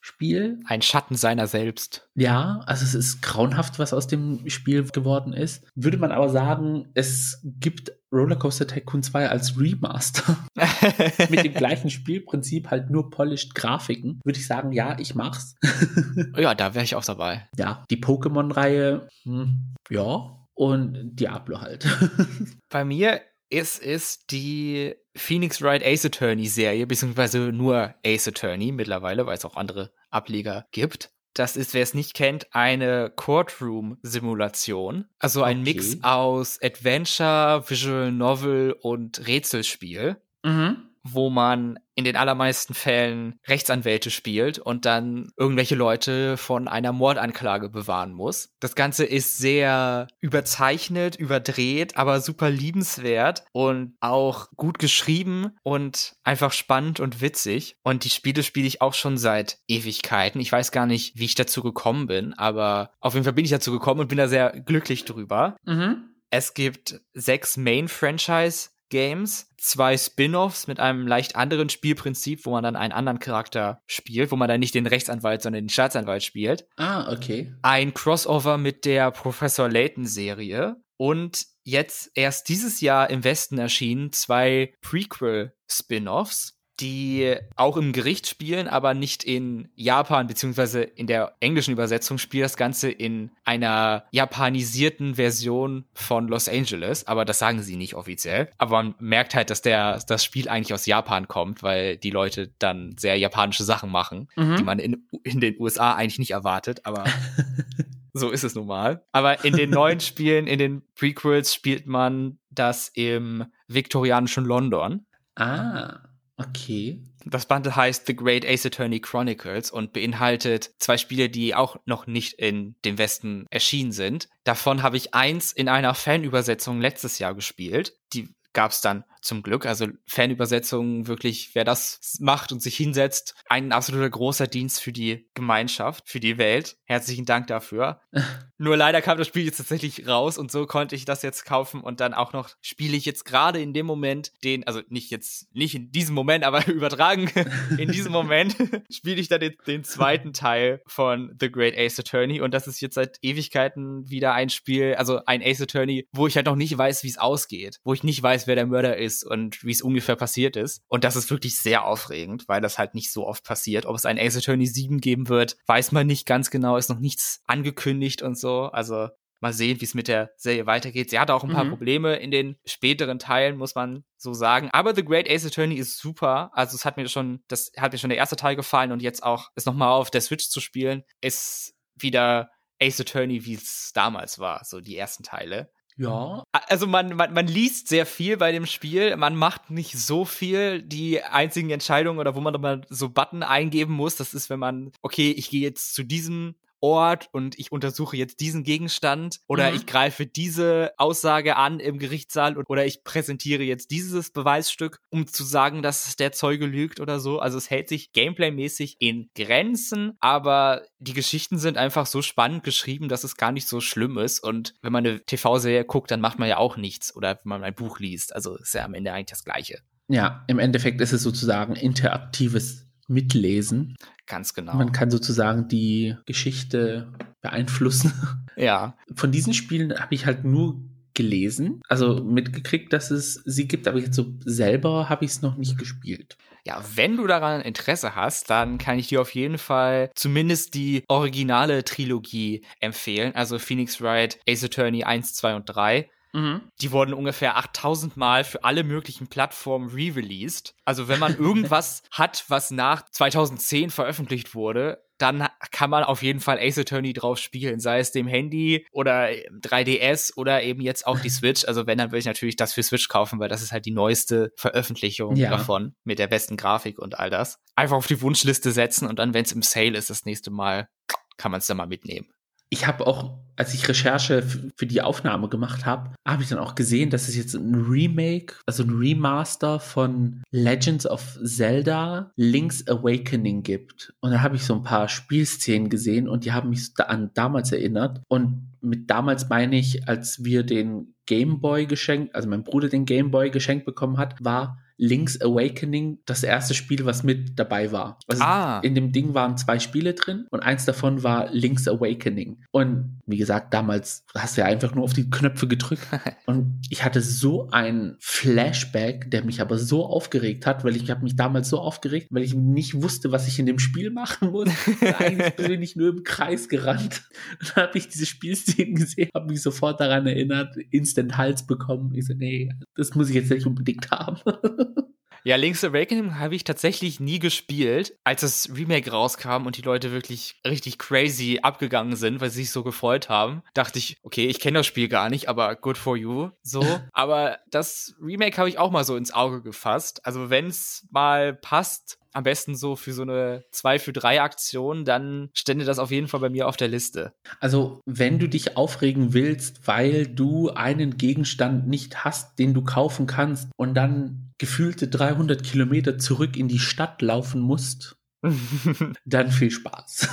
Handyspiel. Ein Schatten seiner selbst. Ja, also es ist grauenhaft, was aus dem Spiel geworden ist. Würde man aber sagen, es gibt Rollercoaster Tycoon 2 als Remaster mit dem gleichen Spielprinzip, halt nur polished Grafiken, würde ich sagen, ja, ich mach's. ja, da wäre ich auch dabei. ja, die Pokémon-Reihe, hm, ja, und Diablo halt. Bei mir ist es die Phoenix Wright Ace Attorney Serie, beziehungsweise nur Ace Attorney mittlerweile, weil es auch andere Ableger gibt. Das ist, wer es nicht kennt, eine Courtroom-Simulation. Also ein Okay. Mix aus Adventure, Visual Novel und Rätselspiel, mhm. Wo man in den allermeisten Fällen Rechtsanwälte spielt und dann irgendwelche Leute von einer Mordanklage bewahren muss. Das Ganze ist sehr überzeichnet, überdreht, aber super liebenswert und auch gut geschrieben und einfach spannend und witzig. Und die Spiele spiele ich auch schon seit Ewigkeiten. Ich weiß gar nicht, wie ich dazu gekommen bin, aber auf jeden Fall bin ich dazu gekommen und bin da sehr glücklich drüber. Mhm. Es gibt sechs Main-Franchise Games, zwei Spin-offs mit einem leicht anderen Spielprinzip, wo man dann einen anderen Charakter spielt, wo man dann nicht den Rechtsanwalt, sondern den Staatsanwalt spielt. Ah, okay. Ein Crossover mit der Professor Layton Serie und jetzt erst dieses Jahr im Westen erschienen zwei Prequel Spin-offs die auch im Gericht spielen, aber nicht in Japan, beziehungsweise in der englischen Übersetzung spielt das Ganze in einer japanisierten Version von Los Angeles, aber das sagen sie nicht offiziell. Aber man merkt halt, dass der, das Spiel eigentlich aus Japan kommt, weil die Leute dann sehr japanische Sachen machen, mhm. die man in, in den USA eigentlich nicht erwartet, aber so ist es nun mal. Aber in den neuen Spielen, in den Prequels spielt man das im viktorianischen London. Ah. Okay. Das Bundle heißt The Great Ace Attorney Chronicles und beinhaltet zwei Spiele, die auch noch nicht in dem Westen erschienen sind. Davon habe ich eins in einer Fanübersetzung letztes Jahr gespielt. Die gab es dann zum Glück. Also Fanübersetzungen wirklich, wer das macht und sich hinsetzt, ein absoluter großer Dienst für die Gemeinschaft, für die Welt. Herzlichen Dank dafür. Nur leider kam das Spiel jetzt tatsächlich raus und so konnte ich das jetzt kaufen und dann auch noch spiele ich jetzt gerade in dem Moment den, also nicht jetzt, nicht in diesem Moment, aber übertragen in diesem Moment spiele ich dann den, den zweiten Teil von The Great Ace Attorney und das ist jetzt seit Ewigkeiten wieder ein Spiel, also ein Ace Attorney, wo ich halt noch nicht weiß, wie es ausgeht, wo ich nicht weiß, wer der Mörder ist und wie es ungefähr passiert ist. Und das ist wirklich sehr aufregend, weil das halt nicht so oft passiert. Ob es ein Ace Attorney 7 geben wird, weiß man nicht ganz genau, ist noch nichts angekündigt und so. Also mal sehen, wie es mit der Serie weitergeht. Sie hatte auch ein paar mhm. Probleme in den späteren Teilen, muss man so sagen. Aber The Great Ace Attorney ist super. Also es hat mir schon, das hat mir schon der erste Teil gefallen und jetzt auch es nochmal auf der Switch zu spielen, ist wieder Ace Attorney, wie es damals war, so die ersten Teile. Ja. Also man, man, man liest sehr viel bei dem Spiel, man macht nicht so viel. Die einzigen Entscheidungen oder wo man mal so Button eingeben muss, das ist, wenn man, okay, ich gehe jetzt zu diesem Ort und ich untersuche jetzt diesen Gegenstand oder mhm. ich greife diese Aussage an im Gerichtssaal oder ich präsentiere jetzt dieses Beweisstück, um zu sagen, dass der Zeuge lügt oder so. Also es hält sich gameplaymäßig in Grenzen, aber die Geschichten sind einfach so spannend geschrieben, dass es gar nicht so schlimm ist. Und wenn man eine TV-Serie guckt, dann macht man ja auch nichts oder wenn man ein Buch liest. Also ist ja am Ende eigentlich das Gleiche. Ja, im Endeffekt ist es sozusagen interaktives Mitlesen. Ganz genau. Man kann sozusagen die Geschichte beeinflussen. Ja. Von diesen Spielen habe ich halt nur gelesen, also mitgekriegt, dass es sie gibt, aber jetzt so selber habe ich es noch nicht gespielt. Ja, wenn du daran Interesse hast, dann kann ich dir auf jeden Fall zumindest die originale Trilogie empfehlen, also Phoenix Wright, Ace Attorney 1, 2 und 3. Mhm. Die wurden ungefähr 8000 Mal für alle möglichen Plattformen re-released. Also wenn man irgendwas hat, was nach 2010 veröffentlicht wurde, dann kann man auf jeden Fall Ace Attorney drauf spielen, sei es dem Handy oder 3DS oder eben jetzt auch die Switch. Also wenn, dann würde ich natürlich das für Switch kaufen, weil das ist halt die neueste Veröffentlichung ja. davon mit der besten Grafik und all das. Einfach auf die Wunschliste setzen und dann, wenn es im Sale ist, das nächste Mal kann man es dann mal mitnehmen ich habe auch, als ich Recherche für die Aufnahme gemacht habe, habe ich dann auch gesehen, dass es jetzt ein Remake, also ein Remaster von Legends of Zelda Link's Awakening gibt. Und da habe ich so ein paar Spielszenen gesehen und die haben mich an damals erinnert. Und mit damals meine ich, als wir den Game Boy geschenkt, also mein Bruder den Game Boy geschenkt bekommen hat, war Link's Awakening das erste Spiel, was mit dabei war. Also ah. in dem Ding waren zwei Spiele drin und eins davon war Link's Awakening. Und wie gesagt, damals hast du ja einfach nur auf die Knöpfe gedrückt. und ich hatte so ein Flashback, der mich aber so aufgeregt hat, weil ich habe mich damals so aufgeregt, weil ich nicht wusste, was ich in dem Spiel machen muss. Eigentlich bin ich nur im Kreis gerannt. Und dann habe ich diese Spielszenen gesehen, habe mich sofort daran erinnert, instant Hals bekommen. Ich so, nee, das muss ich jetzt nicht unbedingt haben. Ja, Link's Awakening habe ich tatsächlich nie gespielt. Als das Remake rauskam und die Leute wirklich richtig crazy abgegangen sind, weil sie sich so gefreut haben, dachte ich, okay, ich kenne das Spiel gar nicht, aber good for you. So. aber das Remake habe ich auch mal so ins Auge gefasst. Also wenn es mal passt, am besten so für so eine 2 für 3 Aktion, dann stände das auf jeden Fall bei mir auf der Liste. Also, wenn du dich aufregen willst, weil du einen Gegenstand nicht hast, den du kaufen kannst und dann gefühlte 300 Kilometer zurück in die Stadt laufen musst, dann viel Spaß.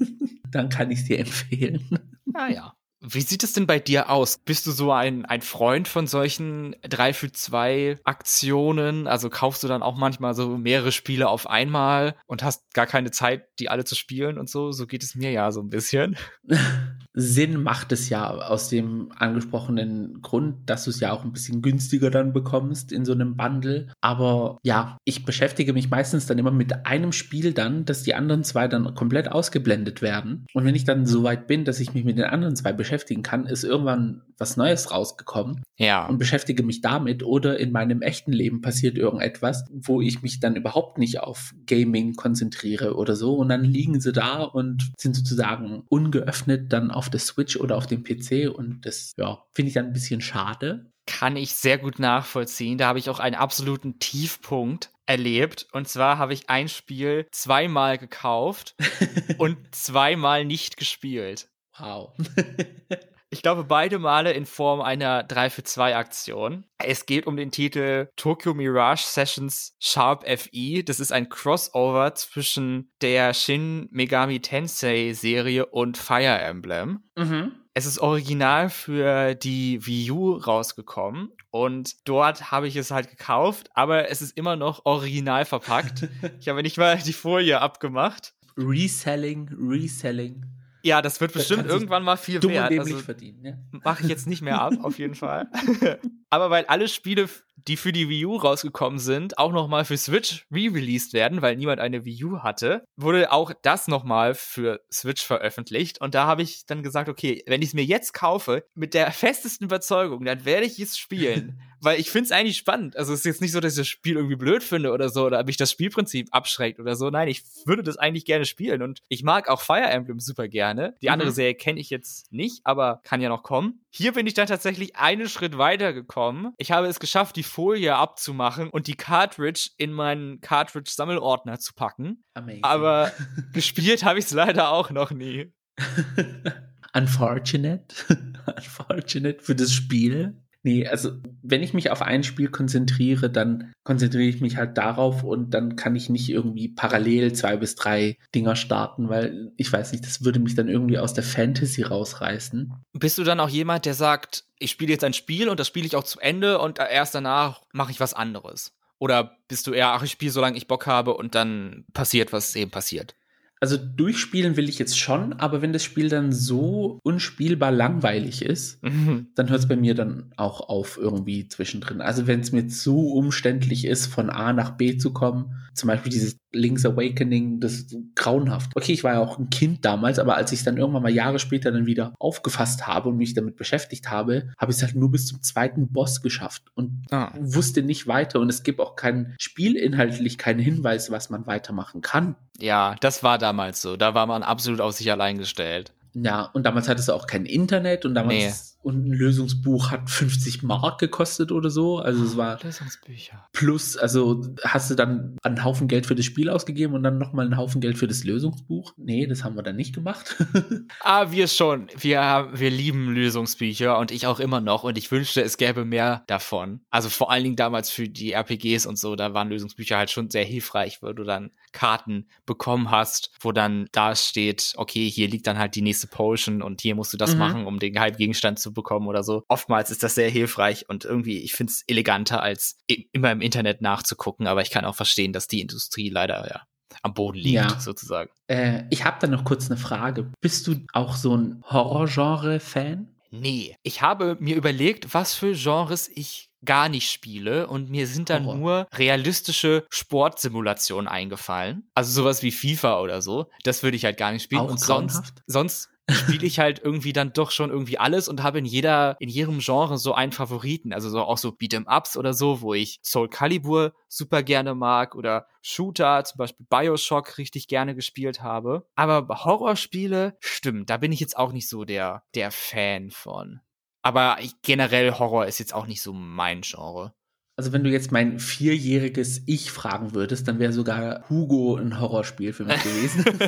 dann kann ich es dir empfehlen. Ah ja. Wie sieht es denn bei dir aus? Bist du so ein, ein Freund von solchen 3 für 2 Aktionen? Also kaufst du dann auch manchmal so mehrere Spiele auf einmal und hast gar keine Zeit, die alle zu spielen und so? So geht es mir ja so ein bisschen. Sinn macht es ja aus dem angesprochenen Grund, dass du es ja auch ein bisschen günstiger dann bekommst in so einem Bundle. Aber ja, ich beschäftige mich meistens dann immer mit einem Spiel dann, dass die anderen zwei dann komplett ausgeblendet werden. Und wenn ich dann so weit bin, dass ich mich mit den anderen zwei beschäftigen kann, ist irgendwann was Neues rausgekommen. Ja. Und beschäftige mich damit oder in meinem echten Leben passiert irgendetwas, wo ich mich dann überhaupt nicht auf Gaming konzentriere oder so. Und dann liegen sie da und sind sozusagen ungeöffnet dann auf auf der Switch oder auf dem PC und das ja, finde ich dann ein bisschen schade. Kann ich sehr gut nachvollziehen. Da habe ich auch einen absoluten Tiefpunkt erlebt. Und zwar habe ich ein Spiel zweimal gekauft und zweimal nicht gespielt. Wow. Ich glaube, beide Male in Form einer 3 für 2 Aktion. Es geht um den Titel Tokyo Mirage Sessions Sharp FE. Das ist ein Crossover zwischen der Shin Megami Tensei Serie und Fire Emblem. Mhm. Es ist original für die Wii U rausgekommen und dort habe ich es halt gekauft, aber es ist immer noch original verpackt. ich habe nicht mal die Folie abgemacht. Reselling, Reselling. Ja, das wird bestimmt irgendwann mal viel dumm wert. Und also, verdienen, ja. Mache ich jetzt nicht mehr ab, auf jeden Fall. Aber weil alle Spiele, die für die Wii U rausgekommen sind, auch nochmal für Switch re-released werden, weil niemand eine Wii U hatte, wurde auch das nochmal für Switch veröffentlicht. Und da habe ich dann gesagt, okay, wenn ich es mir jetzt kaufe, mit der festesten Überzeugung, dann werde ich es spielen. weil ich finde es eigentlich spannend. Also es ist jetzt nicht so, dass ich das Spiel irgendwie blöd finde oder so, oder mich das Spielprinzip abschreckt oder so. Nein, ich würde das eigentlich gerne spielen und ich mag auch Fire Emblem super gerne. Die andere mhm. Serie kenne ich jetzt nicht, aber kann ja noch kommen. Hier bin ich dann tatsächlich einen Schritt weiter gekommen. Ich habe es geschafft, die Folie abzumachen und die Cartridge in meinen Cartridge-Sammelordner zu packen. Amazing. Aber gespielt habe ich es leider auch noch nie. Unfortunate. Unfortunate für das Spiel. Nee, also wenn ich mich auf ein Spiel konzentriere, dann konzentriere ich mich halt darauf und dann kann ich nicht irgendwie parallel zwei bis drei Dinger starten, weil ich weiß nicht, das würde mich dann irgendwie aus der Fantasy rausreißen. Bist du dann auch jemand, der sagt, ich spiele jetzt ein Spiel und das spiele ich auch zu Ende und erst danach mache ich was anderes? Oder bist du eher, ach, ich spiele, solange ich Bock habe und dann passiert, was eben passiert? Also durchspielen will ich jetzt schon, aber wenn das Spiel dann so unspielbar langweilig ist, mhm. dann hört es bei mir dann auch auf irgendwie zwischendrin. Also wenn es mir zu umständlich ist, von A nach B zu kommen, zum Beispiel dieses Link's Awakening, das ist grauenhaft. Okay, ich war ja auch ein Kind damals, aber als ich es dann irgendwann mal Jahre später dann wieder aufgefasst habe und mich damit beschäftigt habe, habe ich es halt nur bis zum zweiten Boss geschafft und ah. wusste nicht weiter. Und es gibt auch keinen spielinhaltlich keinen Hinweis, was man weitermachen kann. Ja, das war damals so. Da war man absolut auf sich allein gestellt. Ja, und damals hattest du auch kein Internet und damals nee und ein Lösungsbuch hat 50 Mark gekostet oder so. Also es war Lösungsbücher. Plus, also hast du dann einen Haufen Geld für das Spiel ausgegeben und dann nochmal einen Haufen Geld für das Lösungsbuch? Nee, das haben wir dann nicht gemacht. ah, wir schon. Wir, wir lieben Lösungsbücher und ich auch immer noch und ich wünschte, es gäbe mehr davon. Also vor allen Dingen damals für die RPGs und so, da waren Lösungsbücher halt schon sehr hilfreich, weil du dann Karten bekommen hast, wo dann da steht, okay, hier liegt dann halt die nächste Potion und hier musst du das mhm. machen, um den Halbgegenstand zu bekommen oder so. Oftmals ist das sehr hilfreich und irgendwie, ich finde es eleganter, als immer im Internet nachzugucken, aber ich kann auch verstehen, dass die Industrie leider ja am Boden liegt, ja. sozusagen. Äh, ich habe da noch kurz eine Frage. Bist du auch so ein Horror-Genre-Fan? Nee. Ich habe mir überlegt, was für Genres ich gar nicht spiele und mir sind dann Horror. nur realistische Sportsimulationen eingefallen. Also sowas wie FIFA oder so. Das würde ich halt gar nicht spielen. Auch und sonst, sonst spiele ich halt irgendwie dann doch schon irgendwie alles und habe in jeder, in jedem Genre so einen Favoriten. Also so auch so Beat'em-Ups oder so, wo ich Soul Calibur super gerne mag oder Shooter, zum Beispiel Bioshock, richtig gerne gespielt habe. Aber Horrorspiele, stimmt, da bin ich jetzt auch nicht so der, der Fan von. Aber ich, generell Horror ist jetzt auch nicht so mein Genre. Also wenn du jetzt mein vierjähriges Ich fragen würdest, dann wäre sogar Hugo ein Horrorspiel für mich gewesen.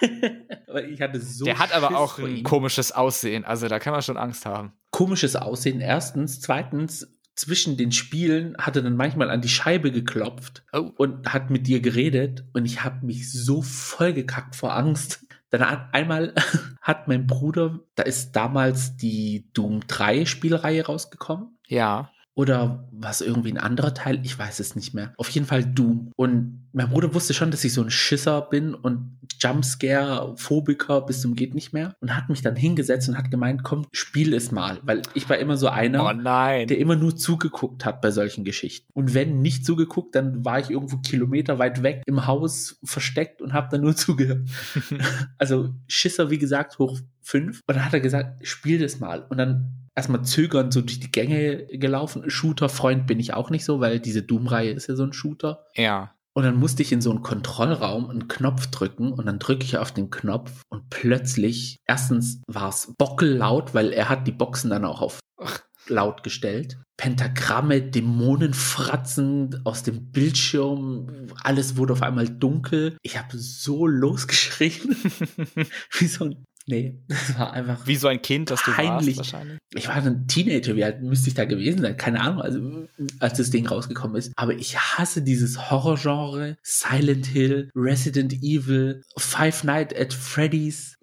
aber ich hatte so. Der hat aber Schiss auch ein komisches Aussehen, also da kann man schon Angst haben. Komisches Aussehen, erstens. Zweitens, zwischen den Spielen hat er dann manchmal an die Scheibe geklopft oh. und hat mit dir geredet und ich habe mich so vollgekackt vor Angst. Dann hat einmal hat mein Bruder, da ist damals die Doom 3 Spielreihe rausgekommen. Ja. Oder was irgendwie ein anderer Teil? Ich weiß es nicht mehr. Auf jeden Fall Doom. Und mein Bruder wusste schon, dass ich so ein Schisser bin und Jumpscare-Phobiker bis zum geht nicht mehr. Und hat mich dann hingesetzt und hat gemeint, komm, spiel es mal. Weil ich war immer so einer, oh der immer nur zugeguckt hat bei solchen Geschichten. Und wenn nicht zugeguckt, dann war ich irgendwo Kilometer weit weg im Haus versteckt und habe dann nur zugehört. also Schisser, wie gesagt, hoch fünf. Und dann hat er gesagt, spiel das mal. Und dann erstmal zögernd so durch die Gänge gelaufen. Shooter-Freund bin ich auch nicht so, weil diese Doom-Reihe ist ja so ein Shooter. Ja. Und dann musste ich in so einen Kontrollraum einen Knopf drücken und dann drücke ich auf den Knopf und plötzlich, erstens war es bockellaut, weil er hat die Boxen dann auch auf laut gestellt. Pentagramme, Dämonenfratzen aus dem Bildschirm, alles wurde auf einmal dunkel. Ich habe so losgeschrien, wie so ein Nee, das war einfach. Wie so ein Kind, das du peinlich. warst wahrscheinlich. Ich war ein Teenager, wie alt müsste ich da gewesen sein? Keine Ahnung, also als das Ding rausgekommen ist. Aber ich hasse dieses Horrorgenre, Silent Hill, Resident Evil, Five Nights at Freddy's.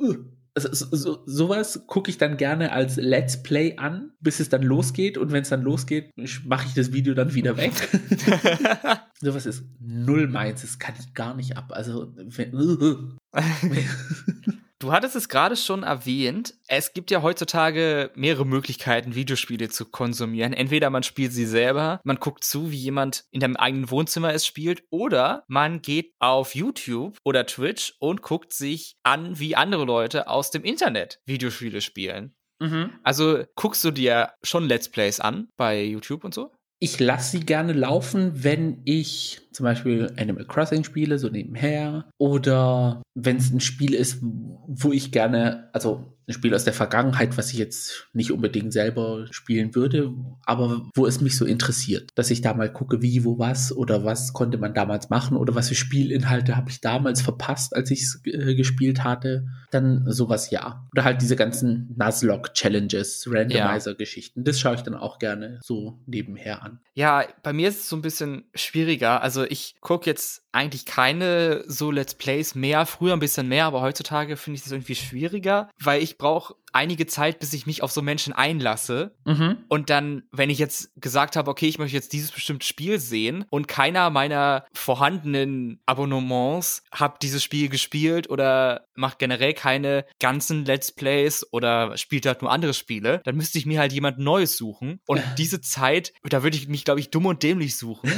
Also, so, so, sowas gucke ich dann gerne als Let's Play an, bis es dann losgeht. Und wenn es dann losgeht, mache ich das Video dann wieder weg. sowas ist null meins. Das kann ich gar nicht ab. Also, wenn, Du hattest es gerade schon erwähnt. Es gibt ja heutzutage mehrere Möglichkeiten, Videospiele zu konsumieren. Entweder man spielt sie selber, man guckt zu, wie jemand in deinem eigenen Wohnzimmer es spielt, oder man geht auf YouTube oder Twitch und guckt sich an, wie andere Leute aus dem Internet Videospiele spielen. Mhm. Also guckst du dir schon Let's Plays an bei YouTube und so? Ich lasse sie gerne laufen, wenn ich zum Beispiel Animal Crossing spiele, so nebenher. Oder wenn es ein Spiel ist, wo ich gerne, also ein Spiel aus der Vergangenheit, was ich jetzt nicht unbedingt selber spielen würde, aber wo es mich so interessiert, dass ich da mal gucke, wie, wo, was oder was konnte man damals machen oder was für Spielinhalte habe ich damals verpasst, als ich es äh, gespielt hatte, dann sowas ja. Oder halt diese ganzen Nuzlocke-Challenges, Randomizer-Geschichten, das schaue ich dann auch gerne so nebenher an. Ja, bei mir ist es so ein bisschen schwieriger. Also ich gucke jetzt eigentlich keine so Let's Plays mehr, früher ein bisschen mehr, aber heutzutage finde ich das irgendwie schwieriger, weil ich brauche einige Zeit, bis ich mich auf so Menschen einlasse. Mhm. Und dann, wenn ich jetzt gesagt habe, okay, ich möchte jetzt dieses bestimmte Spiel sehen und keiner meiner vorhandenen Abonnements hat dieses Spiel gespielt oder macht generell keine ganzen Let's Plays oder spielt halt nur andere Spiele, dann müsste ich mir halt jemand Neues suchen. Und diese Zeit, da würde ich mich, glaube ich, dumm und dämlich suchen.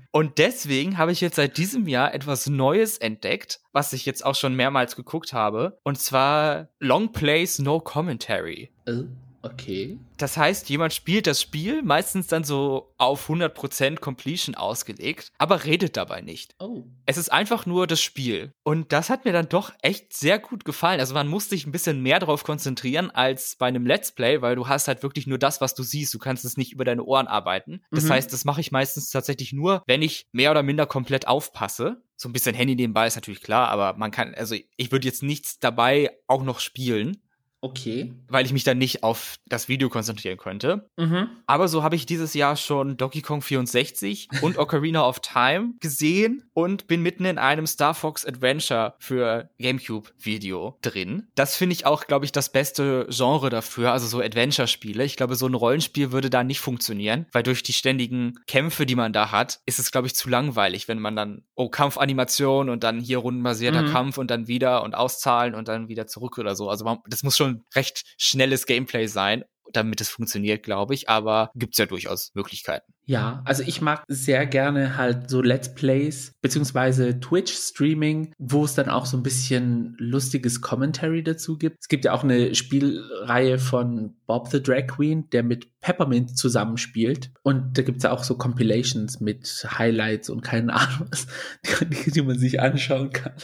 und deswegen habe ich jetzt seit diesem Jahr etwas Neues entdeckt, was ich jetzt auch schon mehrmals geguckt habe. Und zwar Long Plays No Commentary. Äh, okay. Das heißt, jemand spielt das Spiel, meistens dann so auf 100% Completion ausgelegt, aber redet dabei nicht. Oh. Es ist einfach nur das Spiel. Und das hat mir dann doch echt sehr gut gefallen. Also man muss sich ein bisschen mehr darauf konzentrieren als bei einem Let's Play, weil du hast halt wirklich nur das, was du siehst. Du kannst es nicht über deine Ohren arbeiten. Das mhm. heißt, das mache ich meistens tatsächlich nur, wenn ich mehr oder minder komplett aufpasse so ein bisschen Handy nebenbei ist natürlich klar, aber man kann, also ich würde jetzt nichts dabei auch noch spielen. Okay. Weil ich mich dann nicht auf das Video konzentrieren könnte. Mhm. Aber so habe ich dieses Jahr schon Donkey Kong 64 und Ocarina of Time gesehen und bin mitten in einem Star Fox Adventure für GameCube Video drin. Das finde ich auch, glaube ich, das beste Genre dafür, also so Adventure-Spiele. Ich glaube, so ein Rollenspiel würde da nicht funktionieren, weil durch die ständigen Kämpfe, die man da hat, ist es, glaube ich, zu langweilig, wenn man dann, oh, Kampfanimation und dann hier rundenbasierter mhm. Kampf und dann wieder und auszahlen und dann wieder zurück oder so. Also man, das muss schon recht schnelles Gameplay sein. damit es funktioniert, glaube ich. Aber gibt es ja durchaus Möglichkeiten. Ja, also ich mag sehr gerne halt so Let's Plays beziehungsweise Twitch-Streaming, wo es dann auch so ein bisschen lustiges Commentary dazu gibt. Es gibt ja auch eine Spielreihe von Bob the Drag Queen, der mit Peppermint zusammenspielt. Und da gibt es ja auch so Compilations mit Highlights und keine Ahnung die, die man sich anschauen kann.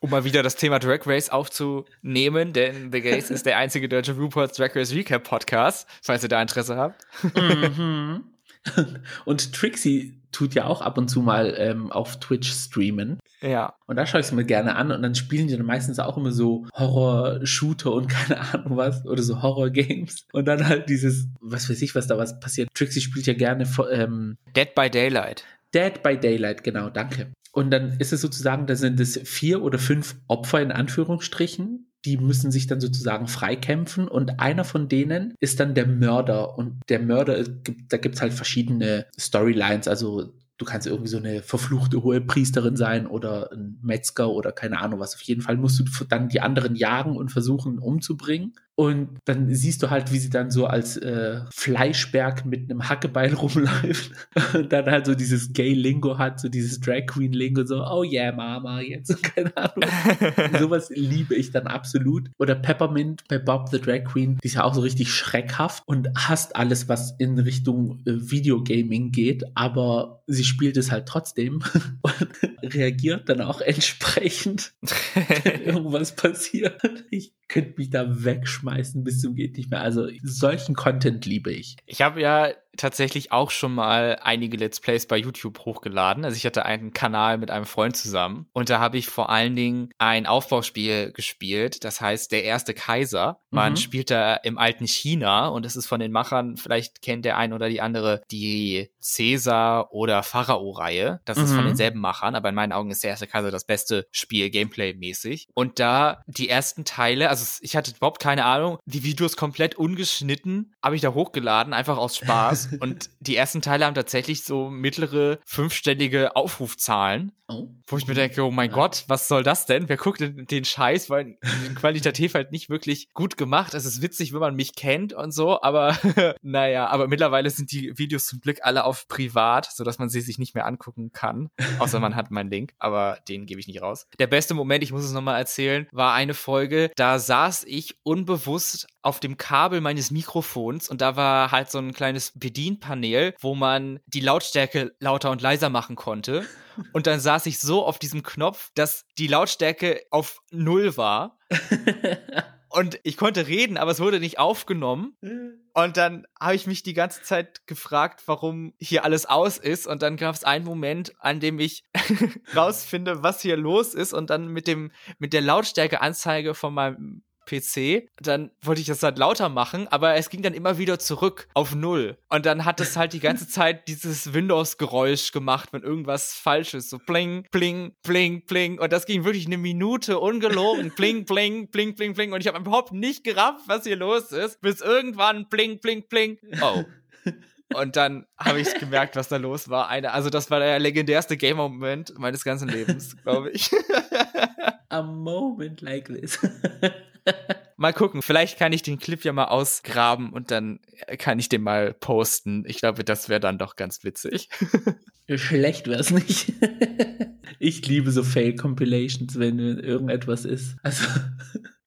Um mal wieder das Thema Drag Race aufzunehmen, denn The Gaze ist der einzige deutsche RuPaul's Drag Race Recap Podcast, falls ihr da Interesse habt. Mhm. Und Trixie tut ja auch ab und zu mal ähm, auf Twitch streamen. Ja. Und da schaue ich es mir gerne an und dann spielen die dann meistens auch immer so Horror-Shooter und keine Ahnung was oder so Horror-Games. Und dann halt dieses, was weiß ich, was da was passiert. Trixie spielt ja gerne ähm, Dead by Daylight. Dead by Daylight, genau, danke. Und dann ist es sozusagen, da sind es vier oder fünf Opfer in Anführungsstrichen. Die müssen sich dann sozusagen freikämpfen und einer von denen ist dann der Mörder. Und der Mörder, da gibt es halt verschiedene Storylines. Also du kannst irgendwie so eine verfluchte hohe Priesterin sein oder ein Metzger oder keine Ahnung was. Auf jeden Fall musst du dann die anderen jagen und versuchen umzubringen. Und dann siehst du halt, wie sie dann so als äh, Fleischberg mit einem Hackebeil rumläuft. Und dann halt so dieses Gay-Lingo hat, so dieses Drag-Queen-Lingo, so, oh yeah, Mama, jetzt, keine Ahnung. Sowas liebe ich dann absolut. Oder Peppermint bei Bob the Drag Queen, die ist ja auch so richtig schreckhaft und hasst alles, was in Richtung äh, Videogaming geht, aber sie spielt es halt trotzdem und reagiert dann auch entsprechend, wenn irgendwas passiert. Ich könnte mich da wegschmeißen bis zum geht nicht mehr. Also solchen Content liebe ich. Ich habe ja tatsächlich auch schon mal einige Let's Plays bei YouTube hochgeladen. Also ich hatte einen Kanal mit einem Freund zusammen und da habe ich vor allen Dingen ein Aufbauspiel gespielt. Das heißt Der erste Kaiser. Man mhm. spielt da im alten China und das ist von den Machern, vielleicht kennt der ein oder die andere, die Caesar oder Pharao-Reihe. Das mhm. ist von mhm. denselben Machern, aber in meinen Augen ist Der erste Kaiser das beste Spiel, Gameplay-mäßig. Und da die ersten Teile, also ich hatte überhaupt keine Ahnung, die Videos komplett ungeschnitten, habe ich da hochgeladen, einfach aus Spaß. Und die ersten Teile haben tatsächlich so mittlere fünfstellige Aufrufzahlen. Oh. Wo ich mir denke, oh mein ja. Gott, was soll das denn? Wer guckt denn den Scheiß? Weil qualitativ halt nicht wirklich gut gemacht. Es ist witzig, wenn man mich kennt und so, aber naja, aber mittlerweile sind die Videos zum Glück alle auf privat, sodass man sie sich nicht mehr angucken kann. Außer man hat meinen Link, aber den gebe ich nicht raus. Der beste Moment, ich muss es nochmal erzählen, war eine Folge, da saß ich unbewusst auf dem Kabel meines Mikrofons und da war halt so ein kleines Bedienpanel, wo man die Lautstärke lauter und leiser machen konnte. Und dann saß ich so auf diesem Knopf, dass die Lautstärke auf Null war. und ich konnte reden, aber es wurde nicht aufgenommen. Und dann habe ich mich die ganze Zeit gefragt, warum hier alles aus ist. Und dann gab es einen Moment, an dem ich rausfinde, was hier los ist. Und dann mit dem, mit der Lautstärkeanzeige von meinem PC. Dann wollte ich das halt lauter machen, aber es ging dann immer wieder zurück auf Null. Und dann hat es halt die ganze Zeit dieses Windows-Geräusch gemacht, wenn irgendwas falsch ist. So pling, pling, pling, pling. Und das ging wirklich eine Minute ungelogen. Pling, pling, pling, pling, pling. Und ich habe überhaupt nicht gerafft, was hier los ist, bis irgendwann pling, pling, pling. Oh. Und dann habe ich gemerkt, was da los war. Eine, also das war der legendärste Game-Moment meines ganzen Lebens, glaube ich. A moment like this. mal gucken, vielleicht kann ich den Clip ja mal ausgraben und dann kann ich den mal posten. Ich glaube, das wäre dann doch ganz witzig. Schlecht wäre es nicht. ich liebe so Fail-Compilations, wenn irgendetwas ist. Also.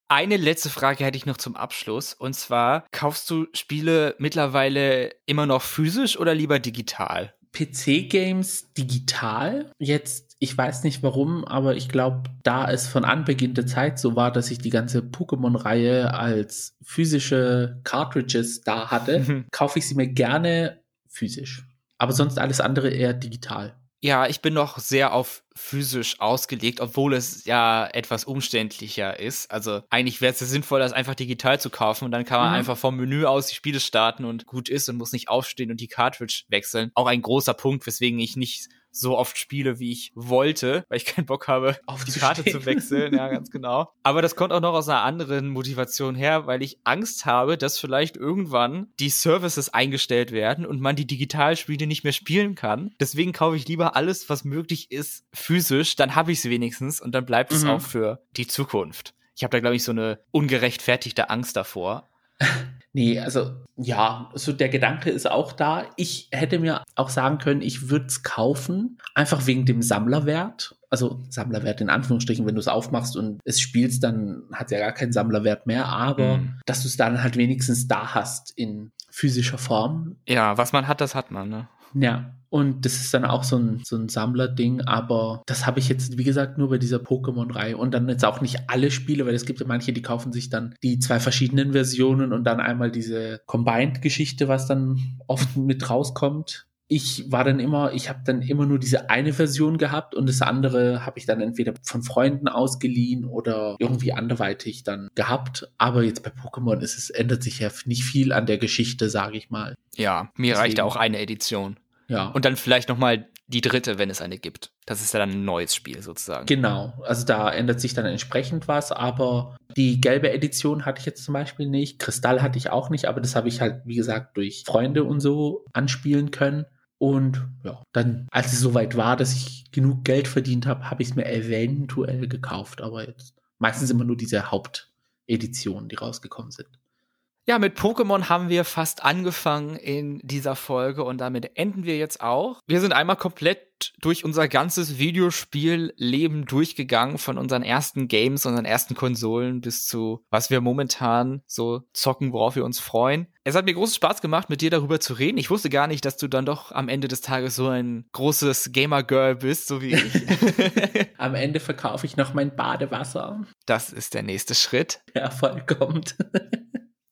Eine letzte Frage hätte ich noch zum Abschluss. Und zwar, kaufst du Spiele mittlerweile immer noch physisch oder lieber digital? PC-Games digital. Jetzt, ich weiß nicht warum, aber ich glaube, da es von Anbeginn der Zeit so war, dass ich die ganze Pokémon-Reihe als physische Cartridges da hatte, mhm. kaufe ich sie mir gerne physisch. Aber sonst alles andere eher digital. Ja, ich bin noch sehr auf physisch ausgelegt, obwohl es ja etwas umständlicher ist. Also eigentlich wäre es ja sinnvoll, das einfach digital zu kaufen und dann kann man mhm. einfach vom Menü aus die Spiele starten und gut ist und muss nicht aufstehen und die Cartridge wechseln. Auch ein großer Punkt, weswegen ich nicht so oft spiele, wie ich wollte, weil ich keinen Bock habe, auf die Karte zu wechseln. Ja, ganz genau. Aber das kommt auch noch aus einer anderen Motivation her, weil ich Angst habe, dass vielleicht irgendwann die Services eingestellt werden und man die Digitalspiele nicht mehr spielen kann. Deswegen kaufe ich lieber alles, was möglich ist, physisch. Dann habe ich es wenigstens und dann bleibt es mhm. auch für die Zukunft. Ich habe da, glaube ich, so eine ungerechtfertigte Angst davor. Nee, also ja, so der Gedanke ist auch da. Ich hätte mir auch sagen können, ich würde es kaufen, einfach wegen dem Sammlerwert. Also Sammlerwert in Anführungsstrichen, wenn du es aufmachst und es spielst, dann hat es ja gar keinen Sammlerwert mehr, aber mhm. dass du es dann halt wenigstens da hast in physischer Form. Ja, was man hat, das hat man, ne? Ja, und das ist dann auch so ein, so ein Sammlerding, aber das habe ich jetzt, wie gesagt, nur bei dieser Pokémon-Reihe und dann jetzt auch nicht alle Spiele, weil es gibt ja manche, die kaufen sich dann die zwei verschiedenen Versionen und dann einmal diese Combined-Geschichte, was dann oft mit rauskommt. Ich war dann immer, ich habe dann immer nur diese eine Version gehabt und das andere habe ich dann entweder von Freunden ausgeliehen oder irgendwie anderweitig dann gehabt. Aber jetzt bei Pokémon ist es, ändert sich ja nicht viel an der Geschichte, sage ich mal. Ja, mir Deswegen. reicht auch eine Edition. Ja. Und dann vielleicht nochmal die dritte, wenn es eine gibt. Das ist ja dann ein neues Spiel sozusagen. Genau, also da ändert sich dann entsprechend was, aber die gelbe Edition hatte ich jetzt zum Beispiel nicht. Kristall hatte ich auch nicht, aber das habe ich halt, wie gesagt, durch Freunde und so anspielen können. Und ja, dann, als es soweit war, dass ich genug Geld verdient habe, habe ich es mir eventuell gekauft. Aber jetzt meistens immer nur diese Haupteditionen, die rausgekommen sind. Ja, mit Pokémon haben wir fast angefangen in dieser Folge und damit enden wir jetzt auch. Wir sind einmal komplett durch unser ganzes Videospielleben durchgegangen, von unseren ersten Games, unseren ersten Konsolen bis zu was wir momentan so zocken, worauf wir uns freuen. Es hat mir großen Spaß gemacht, mit dir darüber zu reden. Ich wusste gar nicht, dass du dann doch am Ende des Tages so ein großes Gamer-Girl bist, so wie ich. am Ende verkaufe ich noch mein Badewasser. Das ist der nächste Schritt. Der Erfolg kommt.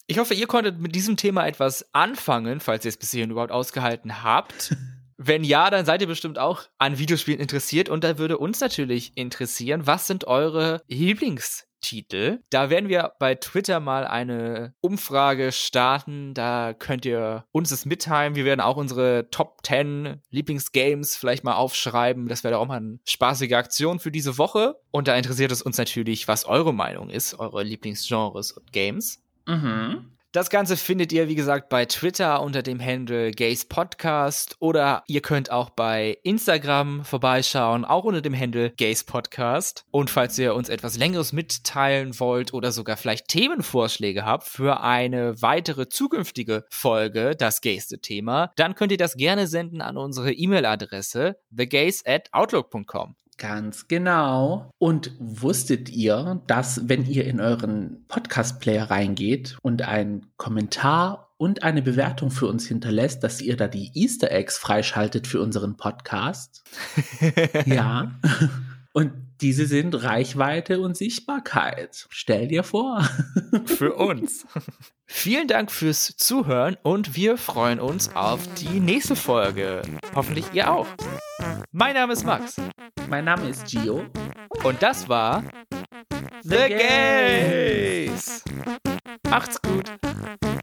Ich hoffe, ihr konntet mit diesem Thema etwas anfangen, falls ihr es bis hierhin überhaupt ausgehalten habt. Wenn ja, dann seid ihr bestimmt auch an Videospielen interessiert und da würde uns natürlich interessieren, was sind eure Lieblingstitel? Da werden wir bei Twitter mal eine Umfrage starten. Da könnt ihr uns das mitteilen. Wir werden auch unsere Top 10 Lieblingsgames vielleicht mal aufschreiben. Das wäre auch mal eine spaßige Aktion für diese Woche. Und da interessiert es uns natürlich, was eure Meinung ist, eure Lieblingsgenres und Games. Mhm. Das Ganze findet ihr, wie gesagt, bei Twitter unter dem Handle Gays Podcast oder ihr könnt auch bei Instagram vorbeischauen, auch unter dem Handle Gays Podcast. Und falls ihr uns etwas längeres mitteilen wollt oder sogar vielleicht Themenvorschläge habt für eine weitere zukünftige Folge, das gayste Thema, dann könnt ihr das gerne senden an unsere E-Mail-Adresse thegays at outlook.com. Ganz genau. Und wusstet ihr, dass wenn ihr in euren Podcast-Player reingeht und einen Kommentar und eine Bewertung für uns hinterlässt, dass ihr da die Easter Eggs freischaltet für unseren Podcast? ja. Und diese sind Reichweite und Sichtbarkeit. Stell dir vor. Für uns. Vielen Dank fürs Zuhören und wir freuen uns auf die nächste Folge. Hoffentlich ihr auch. Mein Name ist Max. Mein Name ist Gio. Und das war The, The Gays. Macht's gut.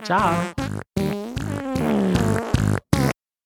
Ciao.